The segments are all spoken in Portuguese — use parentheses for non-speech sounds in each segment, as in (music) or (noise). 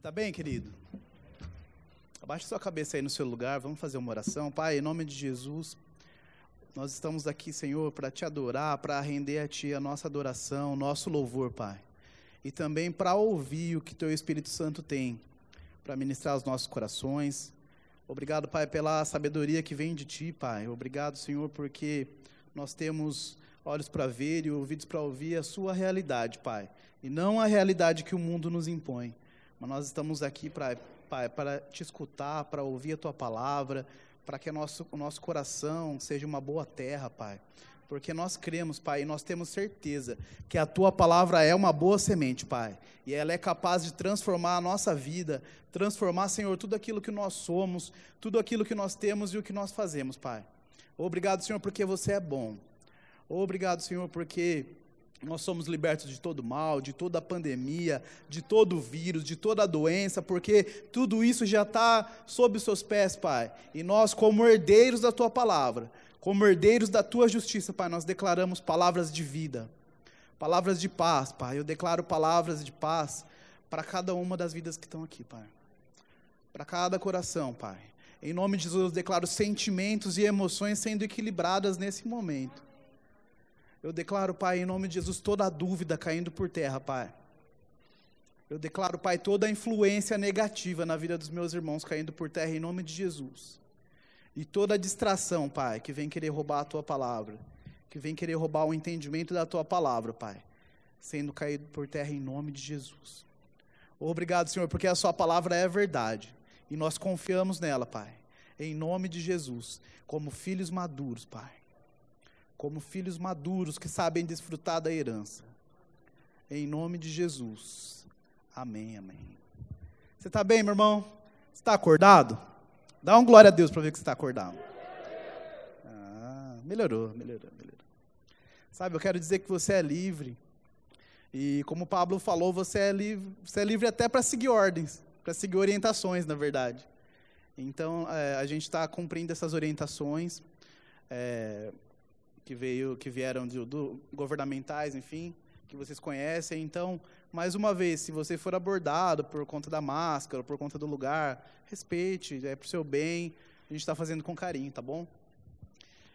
está bem, querido? Abaixe sua cabeça aí no seu lugar, vamos fazer uma oração. Pai, em nome de Jesus, nós estamos aqui, Senhor, para te adorar, para render a Ti a nossa adoração, nosso louvor, Pai. E também para ouvir o que Teu Espírito Santo tem, para ministrar os nossos corações. Obrigado, Pai, pela sabedoria que vem de Ti, Pai. Obrigado, Senhor, porque nós temos olhos para ver e ouvidos para ouvir a Sua realidade, Pai. E não a realidade que o mundo nos impõe. Mas nós estamos aqui para, te escutar, para ouvir a tua palavra, para que nosso, o nosso coração seja uma boa terra, Pai. Porque nós cremos, Pai, e nós temos certeza que a tua palavra é uma boa semente, Pai. E ela é capaz de transformar a nossa vida, transformar, Senhor, tudo aquilo que nós somos, tudo aquilo que nós temos e o que nós fazemos, Pai. Obrigado, Senhor, porque você é bom. Obrigado, Senhor, porque nós somos libertos de todo mal, de toda a pandemia, de todo o vírus, de toda a doença, porque tudo isso já está sob os seus pés, Pai. E nós, como herdeiros da tua palavra, como herdeiros da tua justiça, Pai, nós declaramos palavras de vida, palavras de paz, Pai. Eu declaro palavras de paz para cada uma das vidas que estão aqui, Pai. Para cada coração, Pai. Em nome de Jesus, eu declaro sentimentos e emoções sendo equilibradas nesse momento. Eu declaro, Pai, em nome de Jesus, toda a dúvida caindo por terra, Pai. Eu declaro, Pai, toda a influência negativa na vida dos meus irmãos caindo por terra em nome de Jesus. E toda a distração, Pai, que vem querer roubar a tua palavra, que vem querer roubar o entendimento da tua palavra, Pai, sendo caído por terra em nome de Jesus. Obrigado, Senhor, porque a sua palavra é verdade e nós confiamos nela, Pai. Em nome de Jesus, como filhos maduros, Pai como filhos maduros que sabem desfrutar da herança. Em nome de Jesus. Amém, amém. Você está bem, meu irmão? Está acordado? Dá um glória a Deus para ver que você está acordado. Ah, melhorou, melhorou, melhorou. Sabe, eu quero dizer que você é livre. E como o Pablo falou, você é livre, você é livre até para seguir ordens, para seguir orientações, na verdade. Então, é, a gente está cumprindo essas orientações. É, que veio, que vieram do, do, governamentais, enfim, que vocês conhecem. Então, mais uma vez, se você for abordado por conta da máscara, por conta do lugar, respeite, é para o seu bem. A gente está fazendo com carinho, tá bom?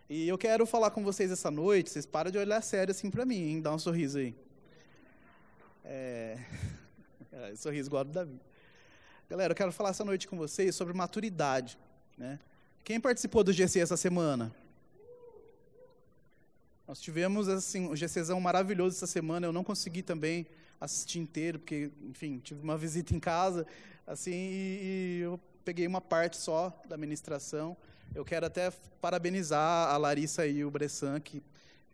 E eu quero falar com vocês essa noite. Vocês param de olhar sério assim para mim, hein? Dá um sorriso aí. É... (laughs) é sorriso igual do Davi. Galera, eu quero falar essa noite com vocês sobre maturidade, né? Quem participou do GC essa semana? Nós tivemos assim, um GCzão maravilhoso essa semana. Eu não consegui também assistir inteiro, porque, enfim, tive uma (laughs) visita em casa, assim, e, e eu peguei uma parte só da ministração. Eu quero até parabenizar a Larissa e o Bressan, que,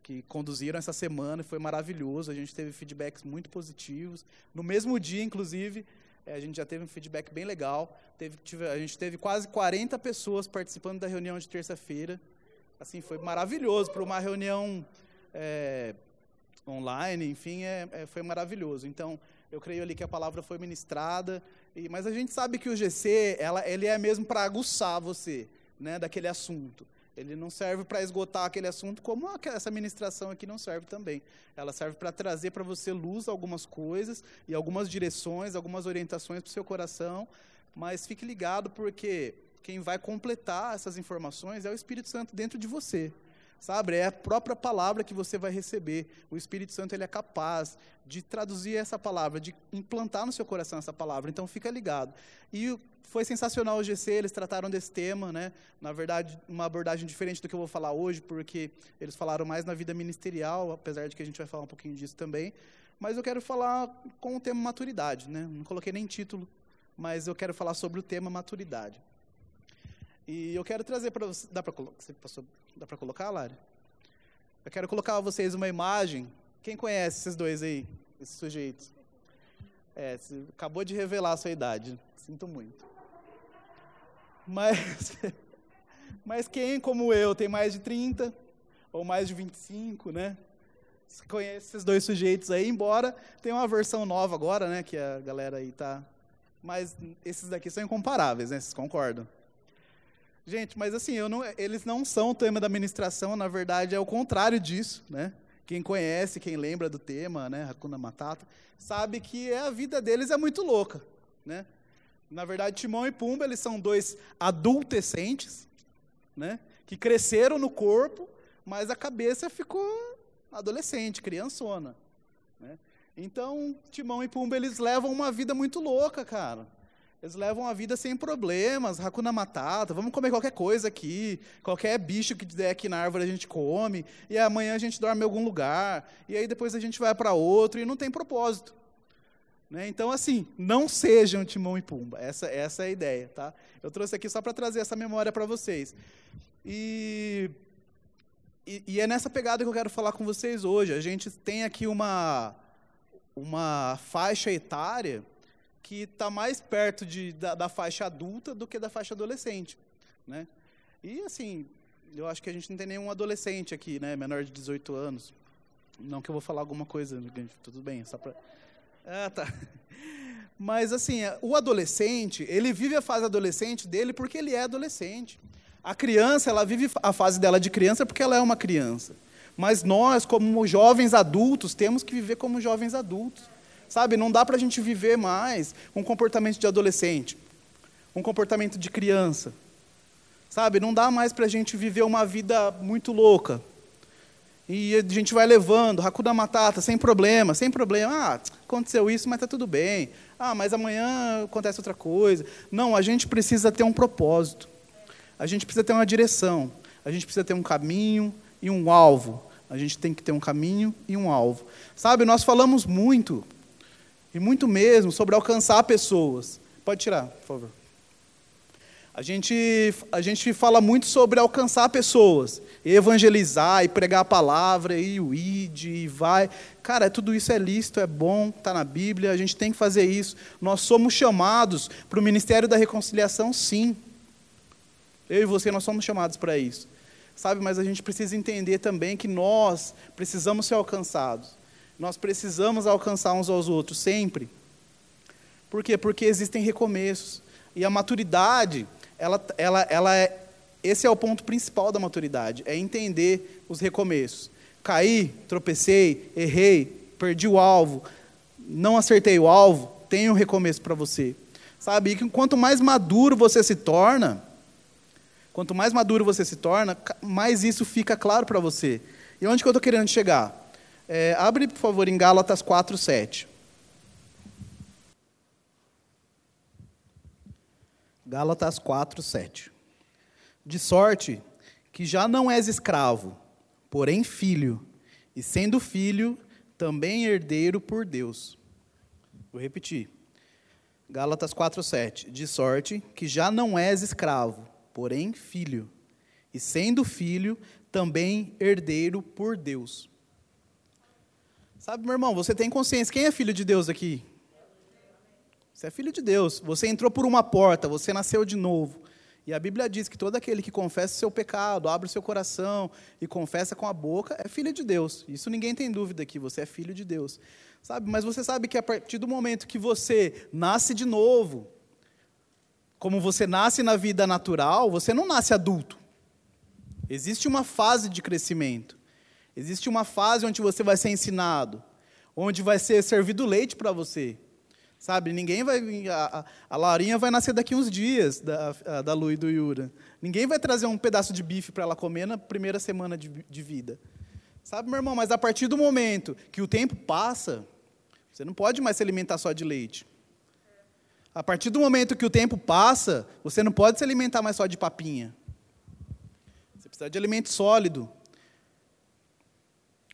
que conduziram essa semana, foi maravilhoso. A gente teve feedbacks muito positivos. No mesmo dia, inclusive, eh, a gente já teve um feedback bem legal. Teve, tive, a gente teve quase 40 pessoas participando da reunião de terça-feira assim, foi maravilhoso para uma reunião é, online, enfim, é, é, foi maravilhoso. Então, eu creio ali que a palavra foi ministrada, e, mas a gente sabe que o GC, ela, ele é mesmo para aguçar você, né, daquele assunto. Ele não serve para esgotar aquele assunto, como essa ministração aqui não serve também. Ela serve para trazer para você luz algumas coisas e algumas direções, algumas orientações para o seu coração. Mas fique ligado, porque quem vai completar essas informações é o Espírito Santo dentro de você. Sabe? É a própria palavra que você vai receber. O Espírito Santo ele é capaz de traduzir essa palavra, de implantar no seu coração essa palavra. Então fica ligado. E foi sensacional o GC, eles trataram desse tema, né? Na verdade, uma abordagem diferente do que eu vou falar hoje, porque eles falaram mais na vida ministerial, apesar de que a gente vai falar um pouquinho disso também. Mas eu quero falar com o tema maturidade, né? Não coloquei nem título, mas eu quero falar sobre o tema maturidade. E eu quero trazer para você. Dá para para colocar, Lara? Eu quero colocar a vocês uma imagem. Quem conhece esses dois aí, esses sujeitos? É, acabou de revelar a sua idade. Sinto muito. Mas, (laughs) mas quem, como eu, tem mais de 30 ou mais de 25, né? Você conhece esses dois sujeitos aí, embora tenha uma versão nova agora, né? Que a galera aí tá. Mas esses daqui são incomparáveis, né? Vocês concordam? Gente, mas assim, não, eles não são o tema da ministração, na verdade é o contrário disso, né? Quem conhece, quem lembra do tema, né, Hakuna Matata, sabe que a vida deles é muito louca, né? Na verdade, Timão e Pumba, eles são dois adultescentes, né? Que cresceram no corpo, mas a cabeça ficou adolescente, criançona. Né? Então, Timão e Pumba, eles levam uma vida muito louca, cara. Eles levam a vida sem problemas, Hakuna Matata, vamos comer qualquer coisa aqui, qualquer bicho que der aqui na árvore a gente come, e amanhã a gente dorme em algum lugar, e aí depois a gente vai para outro, e não tem propósito. Né? Então, assim, não sejam Timão e Pumba, essa, essa é a ideia. Tá? Eu trouxe aqui só para trazer essa memória para vocês. E, e, e é nessa pegada que eu quero falar com vocês hoje. A gente tem aqui uma, uma faixa etária que está mais perto de, da, da, faixa adulta do que da faixa adolescente. Né? E, assim, eu acho que a gente não tem nenhum adolescente aqui, né, menor de 18 anos. Não que eu vou falar alguma coisa, tudo bem, só para... Ah, tá. (laughs) Mas, assim, o adolescente, ele vive a fase adolescente dele porque ele é adolescente. A criança, ela vive a fase dela de criança porque ela é uma criança. Mas nós, como jovens adultos, temos que viver como jovens adultos. Sabe, não dá para a gente viver mais um comportamento de adolescente, um comportamento de criança. Sabe, não dá mais para a gente viver uma vida muito louca. E a gente vai levando, Hakuna Matata, sem problema, sem problema. Ah, aconteceu isso, mas está tudo bem. Ah, mas amanhã acontece outra coisa. Não, a gente precisa ter um propósito. A gente precisa ter uma direção. A gente precisa ter um caminho e um alvo. A gente tem que ter um caminho e um alvo. Sabe, nós falamos muito e muito mesmo sobre alcançar pessoas. Pode tirar, por favor. A gente, a gente fala muito sobre alcançar pessoas, evangelizar e pregar a palavra, e o id, e vai. Cara, tudo isso é lícito, é bom, está na Bíblia, a gente tem que fazer isso. Nós somos chamados para o ministério da reconciliação, sim. Eu e você, nós somos chamados para isso. Sabe, mas a gente precisa entender também que nós precisamos ser alcançados. Nós precisamos alcançar uns aos outros sempre. Por quê? Porque existem recomeços. E a maturidade, ela, ela, ela é, esse é o ponto principal da maturidade, é entender os recomeços. Caí, tropecei, errei, perdi o alvo, não acertei o alvo, tem um recomeço para você. Sabe? E quanto mais maduro você se torna, quanto mais maduro você se torna, mais isso fica claro para você. E onde que eu estou querendo chegar? É, abre, por favor, em Gálatas 4, 7. Gálatas 4, 7. De sorte que já não és escravo, porém filho, e sendo filho, também herdeiro por Deus. Vou repetir. Gálatas 4, 7. De sorte que já não és escravo, porém filho, e sendo filho, também herdeiro por Deus. Sabe, meu irmão, você tem consciência. Quem é filho de Deus aqui? Você é filho de Deus. Você entrou por uma porta, você nasceu de novo. E a Bíblia diz que todo aquele que confessa o seu pecado, abre o seu coração e confessa com a boca, é filho de Deus. Isso ninguém tem dúvida aqui, você é filho de Deus. Sabe? Mas você sabe que a partir do momento que você nasce de novo, como você nasce na vida natural, você não nasce adulto. Existe uma fase de crescimento. Existe uma fase onde você vai ser ensinado, onde vai ser servido leite para você. Sabe, ninguém vai. A, a Laurinha vai nascer daqui uns dias, da, da Lu e do Yura. Ninguém vai trazer um pedaço de bife para ela comer na primeira semana de, de vida. Sabe, meu irmão, mas a partir do momento que o tempo passa, você não pode mais se alimentar só de leite. A partir do momento que o tempo passa, você não pode se alimentar mais só de papinha. Você precisa de alimento sólido.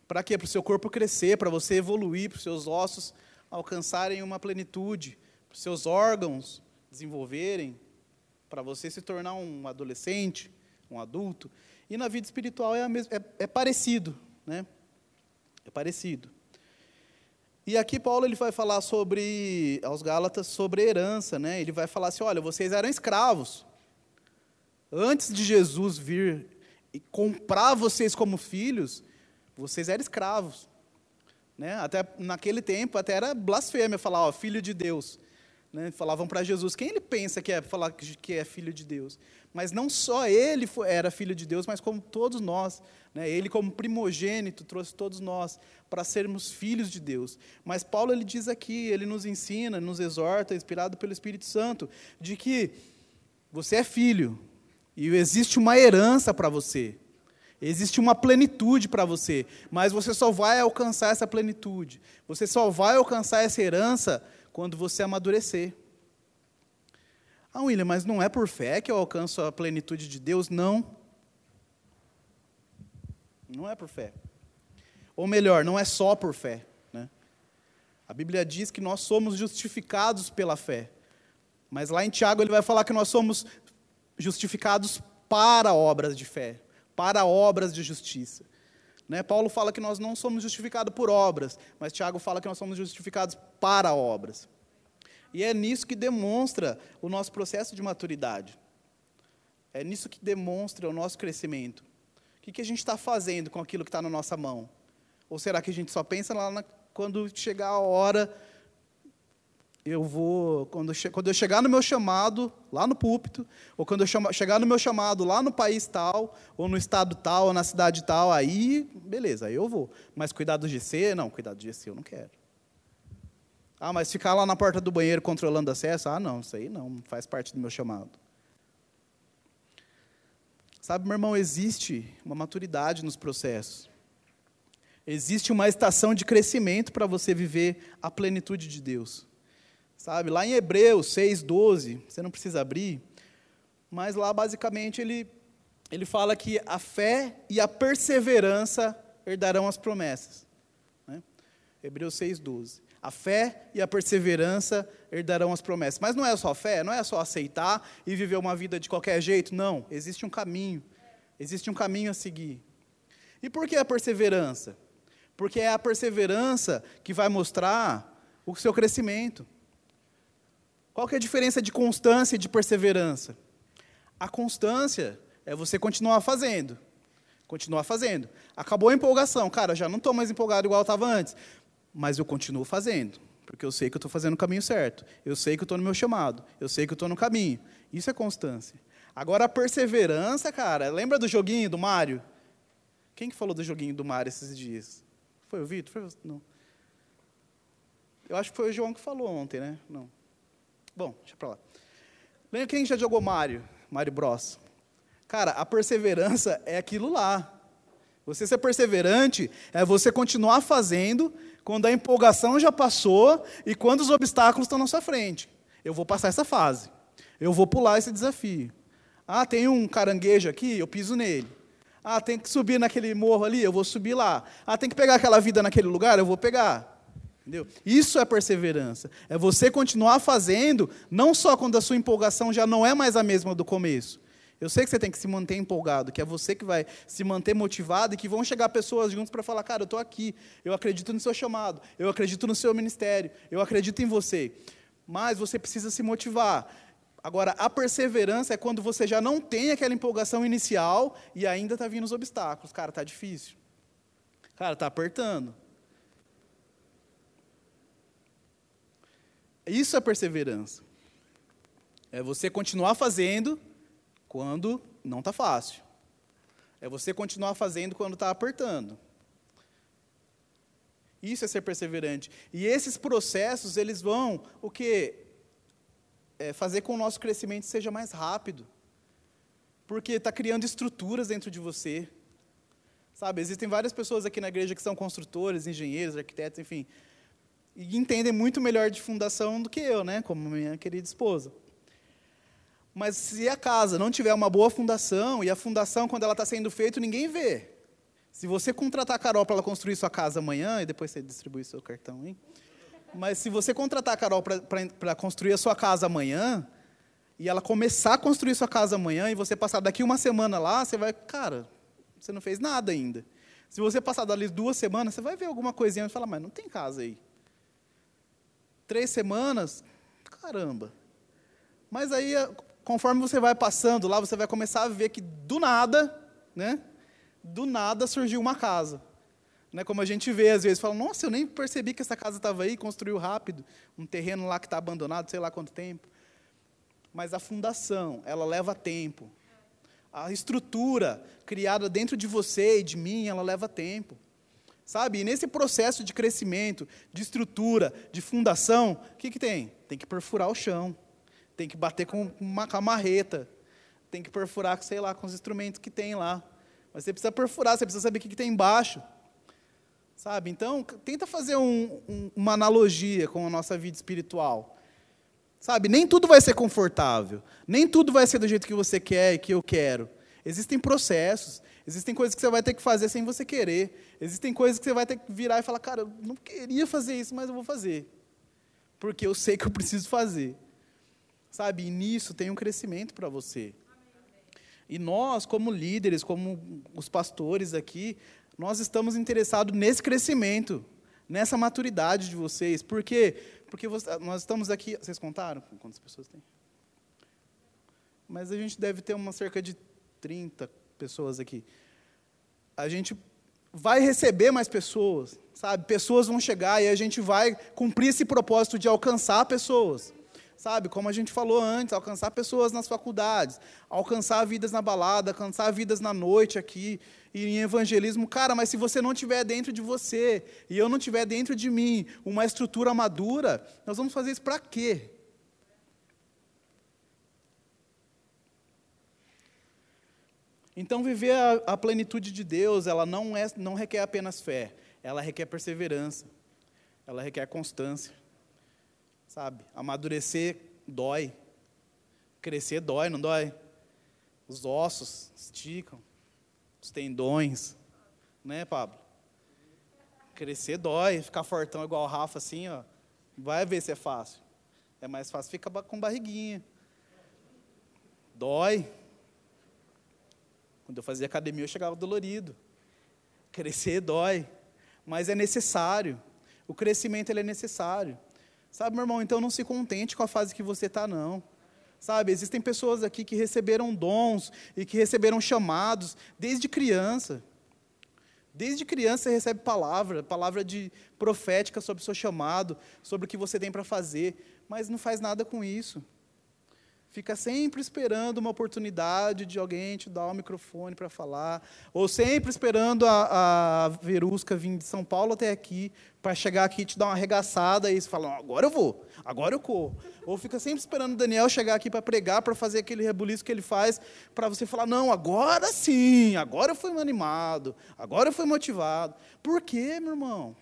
Para quê? Para o seu corpo crescer, para você evoluir, para os seus ossos alcançarem uma plenitude, para os seus órgãos desenvolverem, para você se tornar um adolescente, um adulto. E na vida espiritual é, mesma, é, é parecido, né? É parecido. E aqui Paulo ele vai falar sobre aos Gálatas sobre herança, né? Ele vai falar assim, olha, vocês eram escravos. Antes de Jesus vir e comprar vocês como filhos, vocês eram escravos. Né? Até naquele tempo até era blasfêmia falar, ó, filho de Deus. Né? Falavam para Jesus quem ele pensa que é falar que é filho de Deus. Mas não só ele era filho de Deus, mas como todos nós. Né? Ele, como primogênito, trouxe todos nós para sermos filhos de Deus. Mas Paulo ele diz aqui, ele nos ensina, nos exorta, inspirado pelo Espírito Santo, de que você é filho e existe uma herança para você. Existe uma plenitude para você, mas você só vai alcançar essa plenitude. Você só vai alcançar essa herança quando você amadurecer. Ah, William, mas não é por fé que eu alcanço a plenitude de Deus? Não. Não é por fé. Ou melhor, não é só por fé. Né? A Bíblia diz que nós somos justificados pela fé. Mas lá em Tiago ele vai falar que nós somos justificados para obras de fé para obras de justiça. Né? Paulo fala que nós não somos justificados por obras, mas Tiago fala que nós somos justificados para obras. E é nisso que demonstra o nosso processo de maturidade. É nisso que demonstra o nosso crescimento. O que, que a gente está fazendo com aquilo que está na nossa mão? Ou será que a gente só pensa lá na, quando chegar a hora eu vou, quando, quando eu chegar no meu chamado, lá no púlpito, ou quando eu chegar no meu chamado lá no país tal, ou no estado tal, ou na cidade tal, aí, beleza, aí eu vou. Mas cuidar do GC, não, cuidar do GC eu não quero. Ah, mas ficar lá na porta do banheiro controlando acesso, ah, não, isso aí não, faz parte do meu chamado. Sabe, meu irmão, existe uma maturidade nos processos. Existe uma estação de crescimento para você viver a plenitude de Deus. Sabe, lá em Hebreus 6:12, você não precisa abrir, mas lá basicamente ele ele fala que a fé e a perseverança herdarão as promessas. Né? Hebreus 6,12. A fé e a perseverança herdarão as promessas. Mas não é só fé, não é só aceitar e viver uma vida de qualquer jeito. Não, existe um caminho. Existe um caminho a seguir. E por que a perseverança? Porque é a perseverança que vai mostrar o seu crescimento. Qual que é a diferença de constância e de perseverança? A constância é você continuar fazendo. Continuar fazendo. Acabou a empolgação. Cara, já não estou mais empolgado igual eu estava antes. Mas eu continuo fazendo. Porque eu sei que eu estou fazendo o caminho certo. Eu sei que eu estou no meu chamado. Eu sei que eu estou no caminho. Isso é constância. Agora, a perseverança, cara, lembra do joguinho do Mário? Quem que falou do joguinho do Mário esses dias? Foi o Vitor? Foi... Não. Eu acho que foi o João que falou ontem, né? Não. Bom, deixa pra lá. Lembra quem já jogou Mario? Mario Bros. Cara, a perseverança é aquilo lá. Você ser perseverante é você continuar fazendo quando a empolgação já passou e quando os obstáculos estão na sua frente. Eu vou passar essa fase. Eu vou pular esse desafio. Ah, tem um caranguejo aqui, eu piso nele. Ah, tem que subir naquele morro ali, eu vou subir lá. Ah, tem que pegar aquela vida naquele lugar, eu vou pegar. Entendeu? Isso é perseverança. É você continuar fazendo, não só quando a sua empolgação já não é mais a mesma do começo. Eu sei que você tem que se manter empolgado, que é você que vai se manter motivado e que vão chegar pessoas juntos para falar: cara, eu estou aqui, eu acredito no seu chamado, eu acredito no seu ministério, eu acredito em você. Mas você precisa se motivar. Agora, a perseverança é quando você já não tem aquela empolgação inicial e ainda está vindo os obstáculos. Cara, está difícil. Cara, está apertando. Isso é perseverança. É você continuar fazendo quando não está fácil. É você continuar fazendo quando está apertando. Isso é ser perseverante. E esses processos, eles vão o que é fazer com que o nosso crescimento seja mais rápido. Porque está criando estruturas dentro de você. Sabe, existem várias pessoas aqui na igreja que são construtores, engenheiros, arquitetos, enfim, e entendem muito melhor de fundação do que eu, né? Como minha querida esposa. Mas se a casa não tiver uma boa fundação, e a fundação, quando ela está sendo feita, ninguém vê. Se você contratar a Carol para ela construir sua casa amanhã, e depois você distribui seu cartão, hein? Mas se você contratar a Carol para construir a sua casa amanhã, e ela começar a construir sua casa amanhã, e você passar daqui uma semana lá, você vai, cara, você não fez nada ainda. Se você passar dali duas semanas, você vai ver alguma coisinha e falar, mas não tem casa aí três semanas, caramba. Mas aí, conforme você vai passando lá, você vai começar a ver que do nada, né? Do nada surgiu uma casa. Né, como a gente vê, às vezes, fala, nossa, eu nem percebi que essa casa estava aí, construiu rápido, um terreno lá que está abandonado, sei lá quanto tempo. Mas a fundação, ela leva tempo. A estrutura criada dentro de você e de mim, ela leva tempo. Sabe? E nesse processo de crescimento, de estrutura, de fundação, o que, que tem? Tem que perfurar o chão. Tem que bater com uma camarreta. Tem que perfurar, sei lá, com os instrumentos que tem lá. Mas você precisa perfurar, você precisa saber o que, que tem embaixo. Sabe? Então, tenta fazer um, um, uma analogia com a nossa vida espiritual. Sabe? Nem tudo vai ser confortável. Nem tudo vai ser do jeito que você quer e que eu quero. Existem processos. Existem coisas que você vai ter que fazer sem você querer. Existem coisas que você vai ter que virar e falar, cara, eu não queria fazer isso, mas eu vou fazer. Porque eu sei que eu preciso fazer. Sabe? E nisso tem um crescimento para você. E nós, como líderes, como os pastores aqui, nós estamos interessados nesse crescimento, nessa maturidade de vocês. Por quê? Porque nós estamos aqui. Vocês contaram quantas pessoas tem? Mas a gente deve ter uma cerca de 30 pessoas aqui. A gente vai receber mais pessoas, sabe? Pessoas vão chegar e a gente vai cumprir esse propósito de alcançar pessoas. Sabe, como a gente falou antes, alcançar pessoas nas faculdades, alcançar vidas na balada, alcançar vidas na noite aqui, e em evangelismo. Cara, mas se você não tiver dentro de você, e eu não tiver dentro de mim, uma estrutura madura, nós vamos fazer isso para quê? Então, viver a, a, plenitude de Deus, ela não, é, não requer apenas fé, ela requer perseverança, ela requer constância. Sabe? Amadurecer dói, crescer dói, não dói? Os ossos esticam, os tendões, né, Pablo? Crescer dói, ficar fortão igual o Rafa assim, ó, vai ver se é fácil. É mais fácil ficar com barriguinha. Dói, quando eu fazia academia, eu chegava dolorido. Crescer dói, mas é necessário. O crescimento ele é necessário. Sabe, meu irmão, então não se contente com a fase que você está, não. Sabe, existem pessoas aqui que receberam dons e que receberam chamados desde criança. Desde criança você recebe palavra, palavra de profética sobre o seu chamado, sobre o que você tem para fazer, mas não faz nada com isso. Fica sempre esperando uma oportunidade de alguém te dar o microfone para falar, ou sempre esperando a, a Verusca vir de São Paulo até aqui, para chegar aqui e te dar uma arregaçada e você fala, agora eu vou, agora eu corro. Ou fica sempre esperando o Daniel chegar aqui para pregar, para fazer aquele rebuliço que ele faz, para você falar, não, agora sim, agora eu fui animado, agora eu fui motivado. Por quê, meu irmão?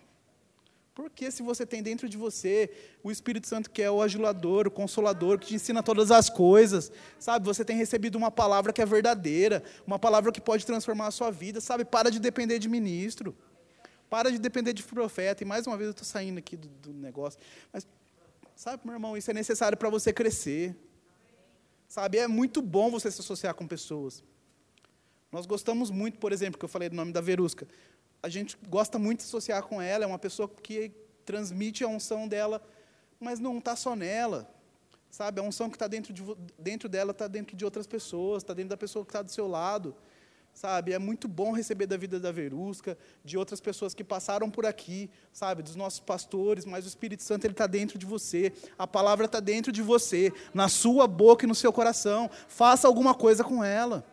Porque se você tem dentro de você o Espírito Santo que é o ajulador, o consolador, que te ensina todas as coisas, sabe? Você tem recebido uma palavra que é verdadeira, uma palavra que pode transformar a sua vida, sabe? Para de depender de ministro, para de depender de profeta. E mais uma vez eu estou saindo aqui do, do negócio, mas sabe, meu irmão, isso é necessário para você crescer, sabe? É muito bom você se associar com pessoas. Nós gostamos muito, por exemplo, que eu falei do nome da Verusca a gente gosta muito de associar com ela, é uma pessoa que transmite a unção dela, mas não está só nela. Sabe, a unção que está dentro, de, dentro dela está dentro de outras pessoas, está dentro da pessoa que está do seu lado. Sabe, é muito bom receber da vida da Verusca, de outras pessoas que passaram por aqui, sabe, dos nossos pastores, mas o Espírito Santo ele está dentro de você, a palavra está dentro de você, na sua boca e no seu coração. Faça alguma coisa com ela.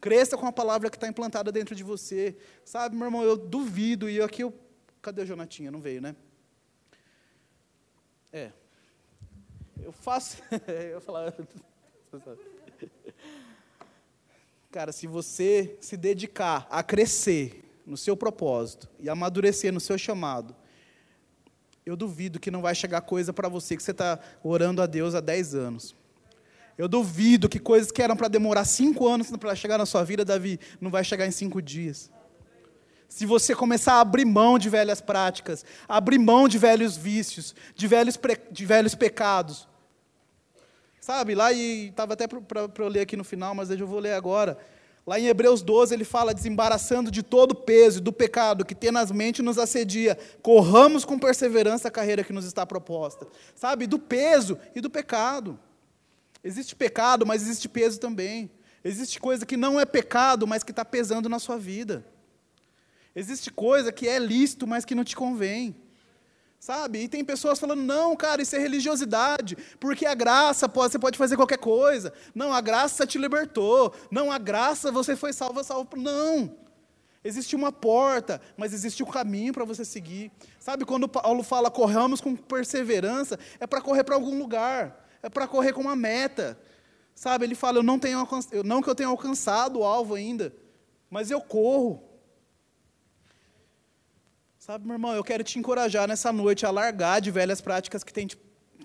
Cresça com a palavra que está implantada dentro de você. Sabe, meu irmão, eu duvido, e aqui eu. Cadê a Jonatinha? Não veio, né? É. Eu faço. (laughs) eu falar. Cara, se você se dedicar a crescer no seu propósito e amadurecer no seu chamado, eu duvido que não vai chegar coisa para você que você está orando a Deus há 10 anos. Eu duvido que coisas que eram para demorar cinco anos para chegar na sua vida, Davi, não vai chegar em cinco dias. Se você começar a abrir mão de velhas práticas, abrir mão de velhos vícios, de velhos, de velhos pecados. Sabe, lá e estava até para eu ler aqui no final, mas eu vou ler agora. Lá em Hebreus 12 ele fala: desembaraçando de todo o peso do pecado que tenazmente nos assedia, corramos com perseverança a carreira que nos está proposta. Sabe, do peso e do pecado. Existe pecado, mas existe peso também. Existe coisa que não é pecado, mas que está pesando na sua vida. Existe coisa que é lícito, mas que não te convém. Sabe? E tem pessoas falando, não, cara, isso é religiosidade, porque a graça, você pode fazer qualquer coisa. Não, a graça te libertou. Não, a graça, você foi salvo, salvo. Não. Existe uma porta, mas existe um caminho para você seguir. Sabe, quando Paulo fala corramos com perseverança, é para correr para algum lugar, é para correr com uma meta. Sabe, ele fala, eu não, tenho, não que eu tenha alcançado o alvo ainda, mas eu corro. Sabe, meu irmão, eu quero te encorajar nessa noite a largar de velhas práticas que tem,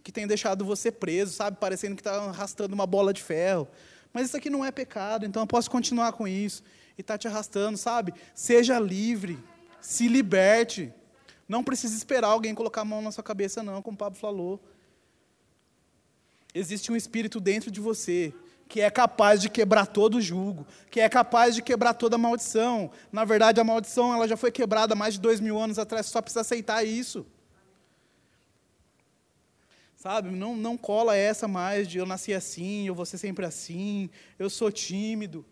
que tem deixado você preso, sabe, parecendo que está arrastando uma bola de ferro. Mas isso aqui não é pecado, então eu posso continuar com isso. E está te arrastando, sabe? Seja livre, se liberte. Não precisa esperar alguém colocar a mão na sua cabeça, não, como o Pablo falou. Existe um espírito dentro de você que é capaz de quebrar todo o jugo, que é capaz de quebrar toda a maldição. Na verdade, a maldição ela já foi quebrada mais de dois mil anos atrás, só precisa aceitar isso. Sabe, não, não cola essa mais de eu nasci assim, eu vou ser sempre assim, eu sou tímido.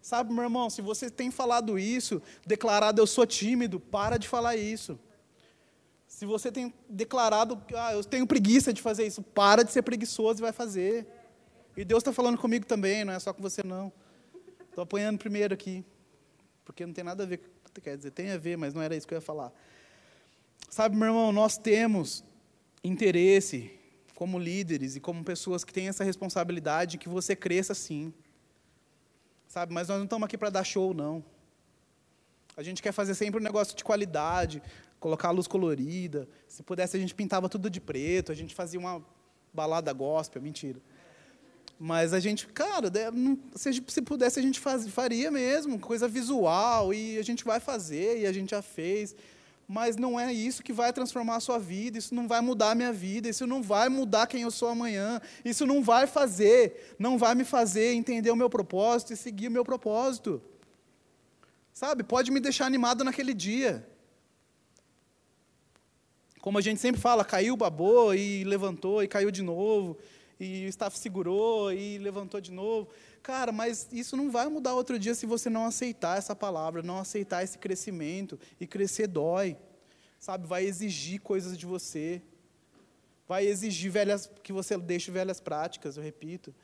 Sabe, meu irmão, se você tem falado isso, declarado eu sou tímido, para de falar isso. Se você tem declarado, ah, eu tenho preguiça de fazer isso, para de ser preguiçoso e vai fazer. E Deus está falando comigo também, não é só com você não. Estou apanhando primeiro aqui, porque não tem nada a ver, quer dizer, tem a ver, mas não era isso que eu ia falar. Sabe, meu irmão, nós temos interesse como líderes e como pessoas que têm essa responsabilidade que você cresça sim. Sabe, mas nós não estamos aqui para dar show, não. A gente quer fazer sempre um negócio de qualidade, colocar a luz colorida. Se pudesse, a gente pintava tudo de preto, a gente fazia uma balada gospel, mentira. Mas a gente, cara, se, se pudesse a gente faz, faria mesmo, coisa visual, e a gente vai fazer, e a gente já fez. Mas não é isso que vai transformar a sua vida, isso não vai mudar a minha vida, isso não vai mudar quem eu sou amanhã, isso não vai fazer, não vai me fazer entender o meu propósito e seguir o meu propósito. Sabe, pode me deixar animado naquele dia. Como a gente sempre fala, caiu, babou e levantou e caiu de novo e o staff segurou e levantou de novo. Cara, mas isso não vai mudar outro dia se você não aceitar essa palavra, não aceitar esse crescimento. E crescer dói, sabe? Vai exigir coisas de você. Vai exigir velhas, que você deixe velhas práticas, eu repito.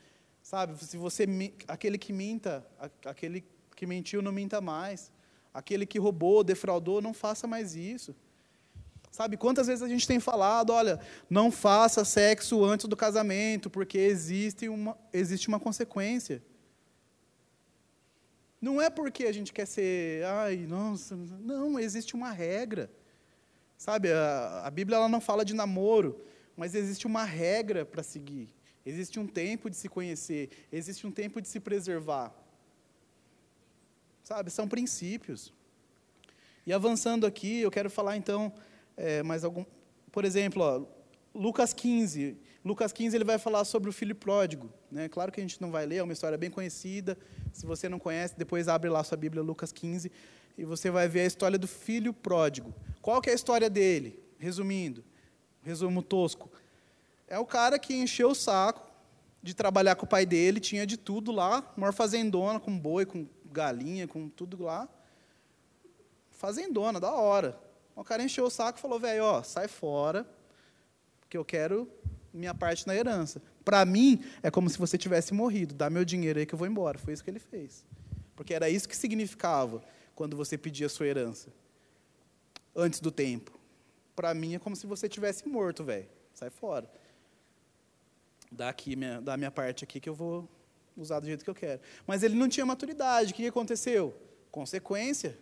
Sabe? Se você aquele que minta, aquele que mentiu não minta mais. Aquele que roubou, defraudou, não faça mais isso. Sabe, quantas vezes a gente tem falado, olha, não faça sexo antes do casamento, porque existe uma, existe uma consequência. Não é porque a gente quer ser, ai, nossa, não, existe uma regra. Sabe, a, a Bíblia ela não fala de namoro, mas existe uma regra para seguir. Existe um tempo de se conhecer, existe um tempo de se preservar. Sabe, são princípios. E avançando aqui, eu quero falar então é, mais algum. Por exemplo, ó, Lucas 15. Lucas 15 ele vai falar sobre o filho pródigo. Né? Claro que a gente não vai ler, é uma história bem conhecida. Se você não conhece, depois abre lá sua Bíblia, Lucas 15, e você vai ver a história do filho pródigo. Qual que é a história dele? Resumindo, resumo tosco. É o cara que encheu o saco de trabalhar com o pai dele, tinha de tudo lá, maior fazendona, com boi, com galinha, com tudo lá. Fazendona, da hora. O cara encheu o saco e falou, velho, ó, sai fora, porque eu quero minha parte na herança. Para mim, é como se você tivesse morrido. Dá meu dinheiro aí que eu vou embora. Foi isso que ele fez. Porque era isso que significava quando você pedia sua herança. Antes do tempo. Para mim, é como se você tivesse morto, velho. Sai fora. Dá, aqui minha, dá minha parte aqui que eu vou usar do jeito que eu quero. Mas ele não tinha maturidade. O que aconteceu? Consequência.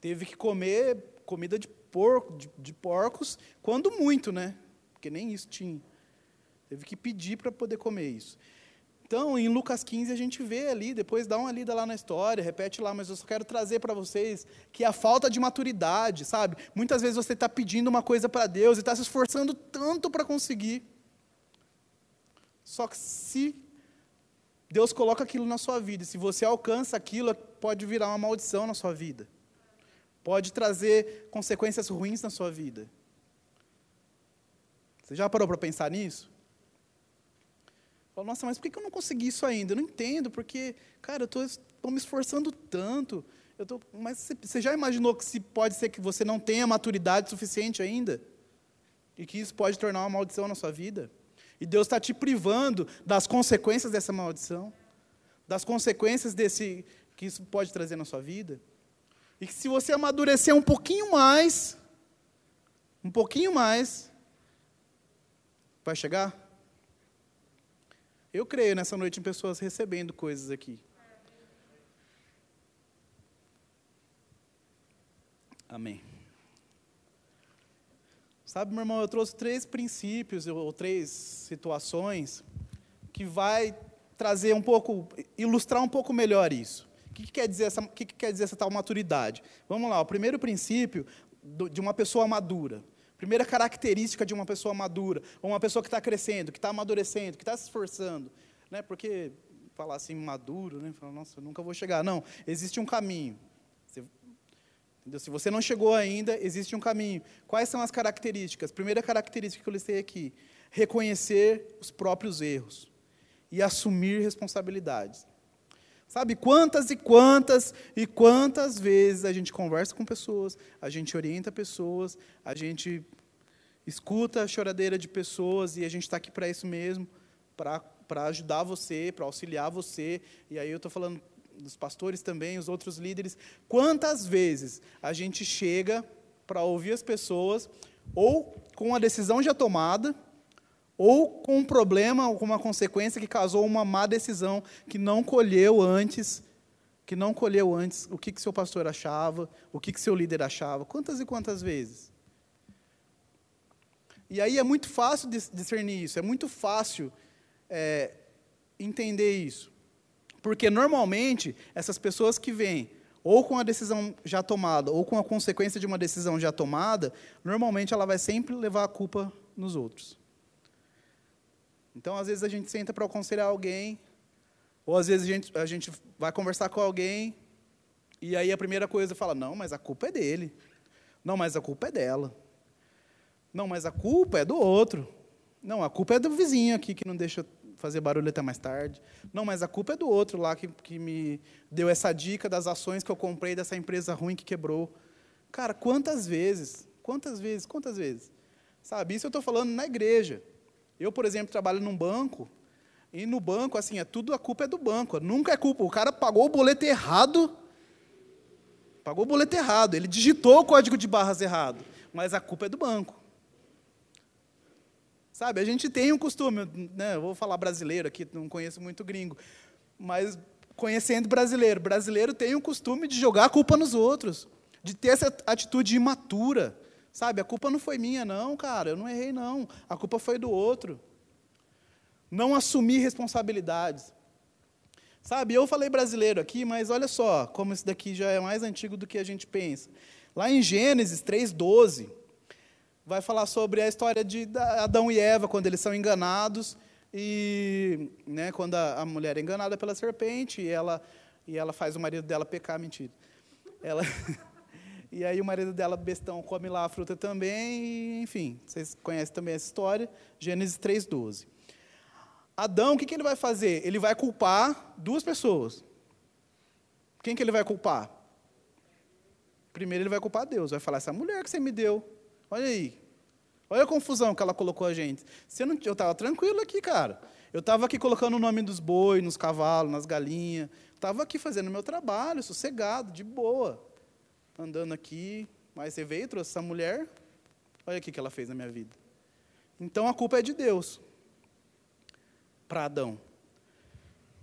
Teve que comer comida de porco, de, de porcos, quando muito, né? Porque nem isso tinha. Teve que pedir para poder comer isso. Então, em Lucas 15, a gente vê ali, depois dá uma lida lá na história, repete lá, mas eu só quero trazer para vocês que a falta de maturidade, sabe? Muitas vezes você está pedindo uma coisa para Deus e está se esforçando tanto para conseguir. Só que se Deus coloca aquilo na sua vida, se você alcança aquilo, pode virar uma maldição na sua vida pode trazer consequências ruins na sua vida. Você já parou para pensar nisso? Fala, nossa, mas por que eu não consegui isso ainda? Eu não entendo, porque, cara, eu estou me esforçando tanto, eu tô, mas você já imaginou que se pode ser que você não tenha maturidade suficiente ainda? E que isso pode tornar uma maldição na sua vida? E Deus está te privando das consequências dessa maldição, das consequências desse que isso pode trazer na sua vida. E que se você amadurecer um pouquinho mais, um pouquinho mais, vai chegar? Eu creio nessa noite em pessoas recebendo coisas aqui. Amém. Sabe, meu irmão, eu trouxe três princípios ou três situações que vai trazer um pouco, ilustrar um pouco melhor isso. Que, que quer dizer essa, que, que quer dizer essa tal maturidade? Vamos lá, o primeiro princípio do, de uma pessoa madura. Primeira característica de uma pessoa madura, ou uma pessoa que está crescendo, que está amadurecendo, que está se esforçando. Né? Porque falar assim maduro, né? Falar, nossa, eu nunca vou chegar. Não, existe um caminho. Entendeu? Se você não chegou ainda, existe um caminho. Quais são as características? Primeira característica que eu listei aqui: reconhecer os próprios erros e assumir responsabilidades. Sabe quantas e quantas e quantas vezes a gente conversa com pessoas, a gente orienta pessoas, a gente escuta a choradeira de pessoas e a gente está aqui para isso mesmo, para ajudar você, para auxiliar você. E aí eu estou falando dos pastores também, os outros líderes, quantas vezes a gente chega para ouvir as pessoas, ou com a decisão já tomada, ou com um problema, ou com uma consequência que causou uma má decisão que não colheu antes, que não colheu antes o que, que seu pastor achava, o que, que seu líder achava. Quantas e quantas vezes? E aí é muito fácil discernir isso, é muito fácil é, entender isso. Porque normalmente essas pessoas que vêm ou com a decisão já tomada ou com a consequência de uma decisão já tomada, normalmente ela vai sempre levar a culpa nos outros. Então, às vezes a gente senta para aconselhar alguém, ou às vezes a gente, a gente vai conversar com alguém e aí a primeira coisa fala: "Não, mas a culpa é dele. Não, mas a culpa é dela. Não, mas a culpa é do outro. Não, a culpa é do vizinho aqui que não deixa fazer barulho até mais tarde. Não, mas a culpa é do outro lá que, que me deu essa dica das ações que eu comprei dessa empresa ruim que quebrou. Cara, quantas vezes? Quantas vezes? Quantas vezes? Sabe, isso eu estou falando na igreja. Eu, por exemplo, trabalho num banco, e no banco, assim, é tudo a culpa é do banco. Nunca é culpa. O cara pagou o boleto errado. Pagou o boleto errado. Ele digitou o código de barras errado. Mas a culpa é do banco. Sabe, a gente tem um costume, né, eu vou falar brasileiro aqui, não conheço muito gringo, mas conhecendo brasileiro, brasileiro tem um costume de jogar a culpa nos outros, de ter essa atitude imatura. Sabe, a culpa não foi minha, não, cara, eu não errei, não. A culpa foi do outro. Não assumir responsabilidades. Sabe, eu falei brasileiro aqui, mas olha só, como isso daqui já é mais antigo do que a gente pensa. Lá em Gênesis 3,12, vai falar sobre a história de Adão e Eva, quando eles são enganados, e né, quando a, a mulher é enganada pela serpente, e ela, e ela faz o marido dela pecar, mentira. Ela, (laughs) e aí o marido dela, bestão, come lá a fruta também, e, enfim, vocês conhecem também essa história, Gênesis 3,12. Adão, o que, que ele vai fazer? Ele vai culpar duas pessoas. Quem que ele vai culpar? Primeiro ele vai culpar Deus, vai falar, essa mulher que você me deu, Olha aí. Olha a confusão que ela colocou a gente. Você não, eu estava tranquilo aqui, cara. Eu estava aqui colocando o nome dos bois, nos cavalos, nas galinhas. Estava aqui fazendo meu trabalho, sossegado, de boa. Andando aqui. Mas você veio trouxe essa mulher. Olha o que ela fez na minha vida. Então a culpa é de Deus. Para Adão.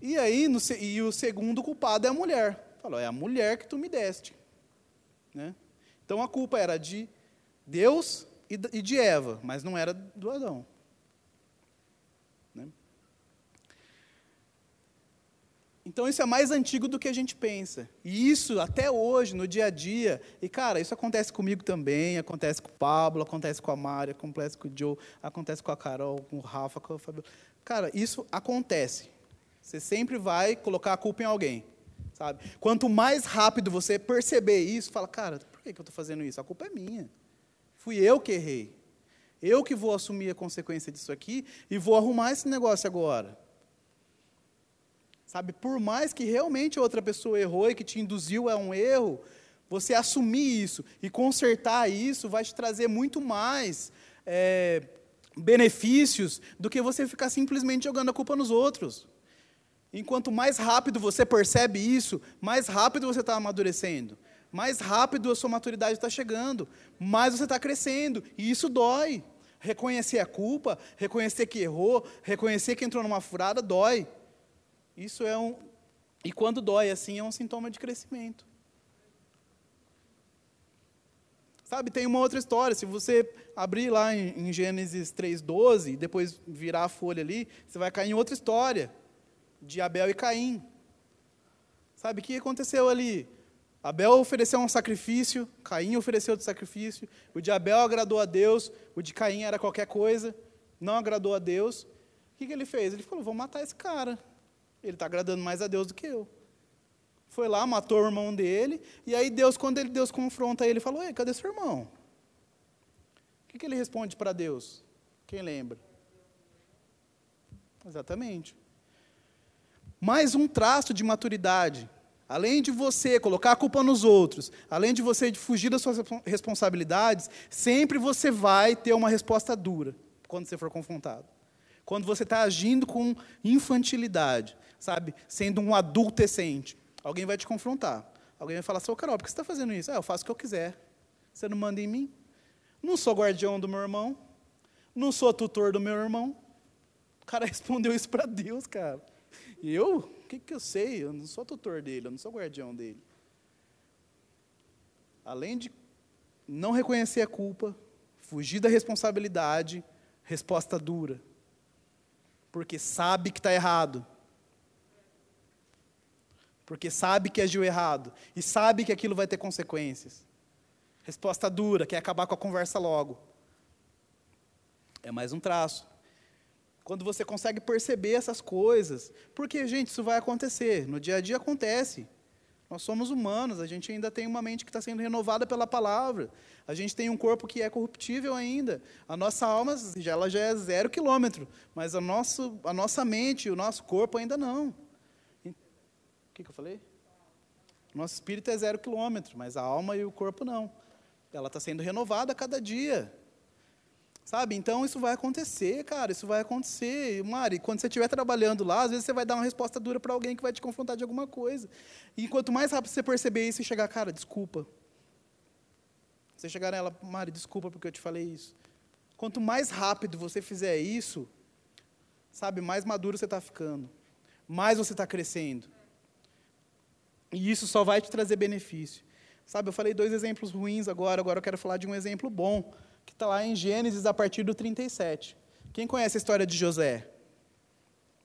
E aí, no, e o segundo culpado é a mulher. Falou, é a mulher que tu me deste. Né? Então a culpa era de Deus e de Eva, mas não era do Adão. Então isso é mais antigo do que a gente pensa. E isso, até hoje, no dia a dia, e cara, isso acontece comigo também, acontece com o Pablo, acontece com a Mari, acontece com o Joe, acontece com a Carol, com o Rafa, com o Fabio. Cara, isso acontece. Você sempre vai colocar a culpa em alguém. Sabe? Quanto mais rápido você perceber isso, fala, cara, por que eu estou fazendo isso? A culpa é minha. Fui eu que errei. Eu que vou assumir a consequência disso aqui e vou arrumar esse negócio agora. Sabe, por mais que realmente outra pessoa errou e que te induziu a um erro, você assumir isso e consertar isso vai te trazer muito mais é, benefícios do que você ficar simplesmente jogando a culpa nos outros. Enquanto mais rápido você percebe isso, mais rápido você está amadurecendo, mais rápido a sua maturidade está chegando, mais você está crescendo, e isso dói. Reconhecer a culpa, reconhecer que errou, reconhecer que entrou numa furada, dói. Isso é um. E quando dói assim, é um sintoma de crescimento. Sabe, tem uma outra história. Se você abrir lá em, em Gênesis 3,12, e depois virar a folha ali, você vai cair em outra história de Abel e Caim. Sabe o que aconteceu ali? Abel ofereceu um sacrifício, Caim ofereceu outro sacrifício. O de Abel agradou a Deus, o de Caim era qualquer coisa, não agradou a Deus. O que, que ele fez? Ele falou: vou matar esse cara. Ele está agradando mais a Deus do que eu. Foi lá, matou o irmão dele, e aí Deus, quando ele, Deus confronta ele, falou: Ei, cadê seu irmão? O que, que ele responde para Deus? Quem lembra? Exatamente. Mais um traço de maturidade. Além de você colocar a culpa nos outros, além de você fugir das suas responsabilidades, sempre você vai ter uma resposta dura quando você for confrontado. Quando você está agindo com infantilidade, sabe? Sendo um adulto decente. Alguém vai te confrontar. Alguém vai falar, seu Carol, por que você está fazendo isso? Ah, eu faço o que eu quiser. Você não manda em mim? Não sou guardião do meu irmão. Não sou tutor do meu irmão. O cara (laughs) respondeu isso para Deus, cara. E eu? O que, que eu sei? Eu não sou tutor dele, eu não sou guardião dele. Além de não reconhecer a culpa, fugir da responsabilidade, resposta dura. Porque sabe que está errado porque sabe que agiu errado e sabe que aquilo vai ter consequências. Resposta dura, quer acabar com a conversa logo. É mais um traço. Quando você consegue perceber essas coisas, porque, gente, isso vai acontecer, no dia a dia acontece. Nós somos humanos, a gente ainda tem uma mente que está sendo renovada pela palavra. A gente tem um corpo que é corruptível ainda. A nossa alma ela já é zero quilômetro, mas a, nosso, a nossa mente, o nosso corpo ainda não que, que eu falei? Nosso espírito é zero quilômetro, mas a alma e o corpo não. Ela está sendo renovada a cada dia. Sabe? Então isso vai acontecer, cara, isso vai acontecer. Mari, quando você estiver trabalhando lá, às vezes você vai dar uma resposta dura para alguém que vai te confrontar de alguma coisa. E quanto mais rápido você perceber isso e chegar, cara, desculpa. Você chegar nela, Mari, desculpa porque eu te falei isso. Quanto mais rápido você fizer isso, sabe, mais maduro você está ficando. Mais você está crescendo. E isso só vai te trazer benefício. Sabe, eu falei dois exemplos ruins agora, agora eu quero falar de um exemplo bom, que está lá em Gênesis a partir do 37. Quem conhece a história de José?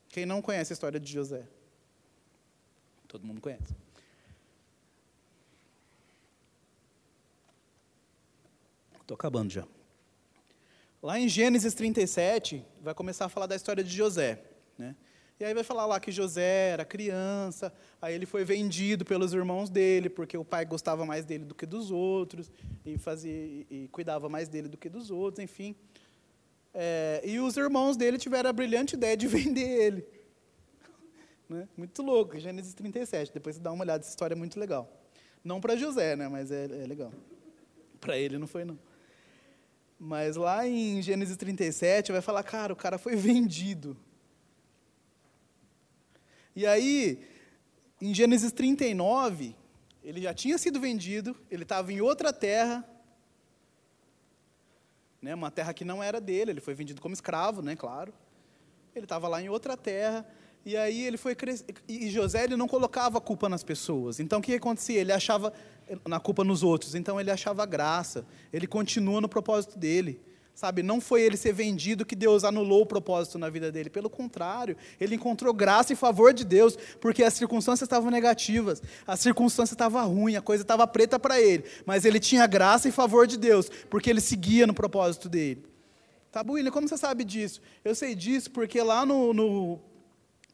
Quem não conhece a história de José? Todo mundo conhece. Estou acabando já. Lá em Gênesis 37, vai começar a falar da história de José. Né? E aí vai falar lá que José era criança, aí ele foi vendido pelos irmãos dele, porque o pai gostava mais dele do que dos outros, e, fazia, e cuidava mais dele do que dos outros, enfim. É, e os irmãos dele tiveram a brilhante ideia de (laughs) vender ele. Né? Muito louco, Gênesis 37. Depois você dá uma olhada, essa história é muito legal. Não para José, né? mas é, é legal. Para ele não foi, não. Mas lá em Gênesis 37 vai falar, cara, o cara foi (laughs) vendido e aí, em Gênesis 39, ele já tinha sido vendido, ele estava em outra terra, né, uma terra que não era dele, ele foi vendido como escravo, né, claro. Ele estava lá em outra terra, e aí ele foi cres... e José ele não colocava a culpa nas pessoas. Então o que acontecia? Ele achava na culpa nos outros. Então ele achava graça. Ele continua no propósito dele. Sabe, não foi ele ser vendido que Deus anulou o propósito na vida dele. Pelo contrário, ele encontrou graça e favor de Deus, porque as circunstâncias estavam negativas, a circunstância estava ruim, a coisa estava preta para ele. Mas ele tinha graça e favor de Deus, porque ele seguia no propósito dele. Tá, William, como você sabe disso? Eu sei disso porque lá no, no,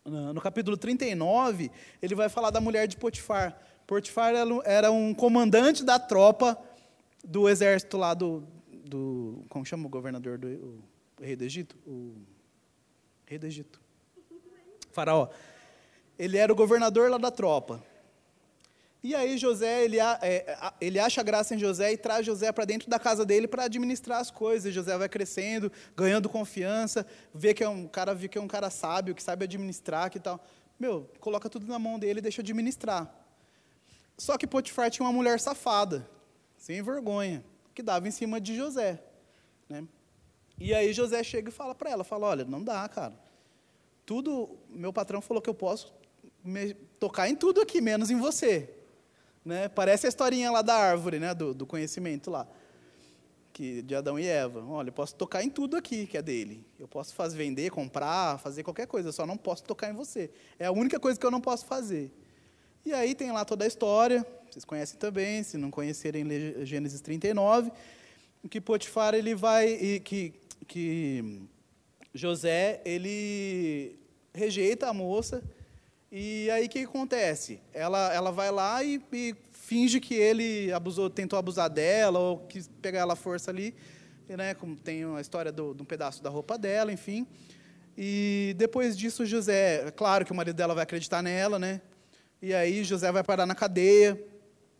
no capítulo 39, ele vai falar da mulher de Potifar. Potifar era um comandante da tropa do exército lá do, do. Como chama o governador do o, o rei do Egito? O rei do Egito. Faraó. ele era o governador lá da tropa. E aí José, ele, é, ele acha graça em José e traz José para dentro da casa dele para administrar as coisas. José vai crescendo, ganhando confiança, vê que é um cara, vê que é um cara sábio, que sabe administrar, que tal. Meu, coloca tudo na mão dele e deixa administrar. Só que Potifar tinha uma mulher safada, sem vergonha, que dava em cima de José. Né? E aí José chega e fala para ela, fala, olha, não dá, cara. Tudo, meu patrão falou que eu posso tocar em tudo aqui, menos em você. Né? Parece a historinha lá da árvore, né? do, do conhecimento lá que de Adão e Eva. Olha, eu posso tocar em tudo aqui que é dele. Eu posso fazer vender, comprar, fazer qualquer coisa, só não posso tocar em você. É a única coisa que eu não posso fazer. E aí tem lá toda a história, vocês conhecem também, se não conhecerem Gênesis 39, em que Potifar ele vai que que José ele rejeita a moça e aí o que acontece? Ela ela vai lá e, e finge que ele abusou, tentou abusar dela ou quis pegar ela à força ali, né? Como tem a história do, de um pedaço da roupa dela, enfim. E depois disso José, é claro que o marido dela vai acreditar nela, né? E aí José vai parar na cadeia.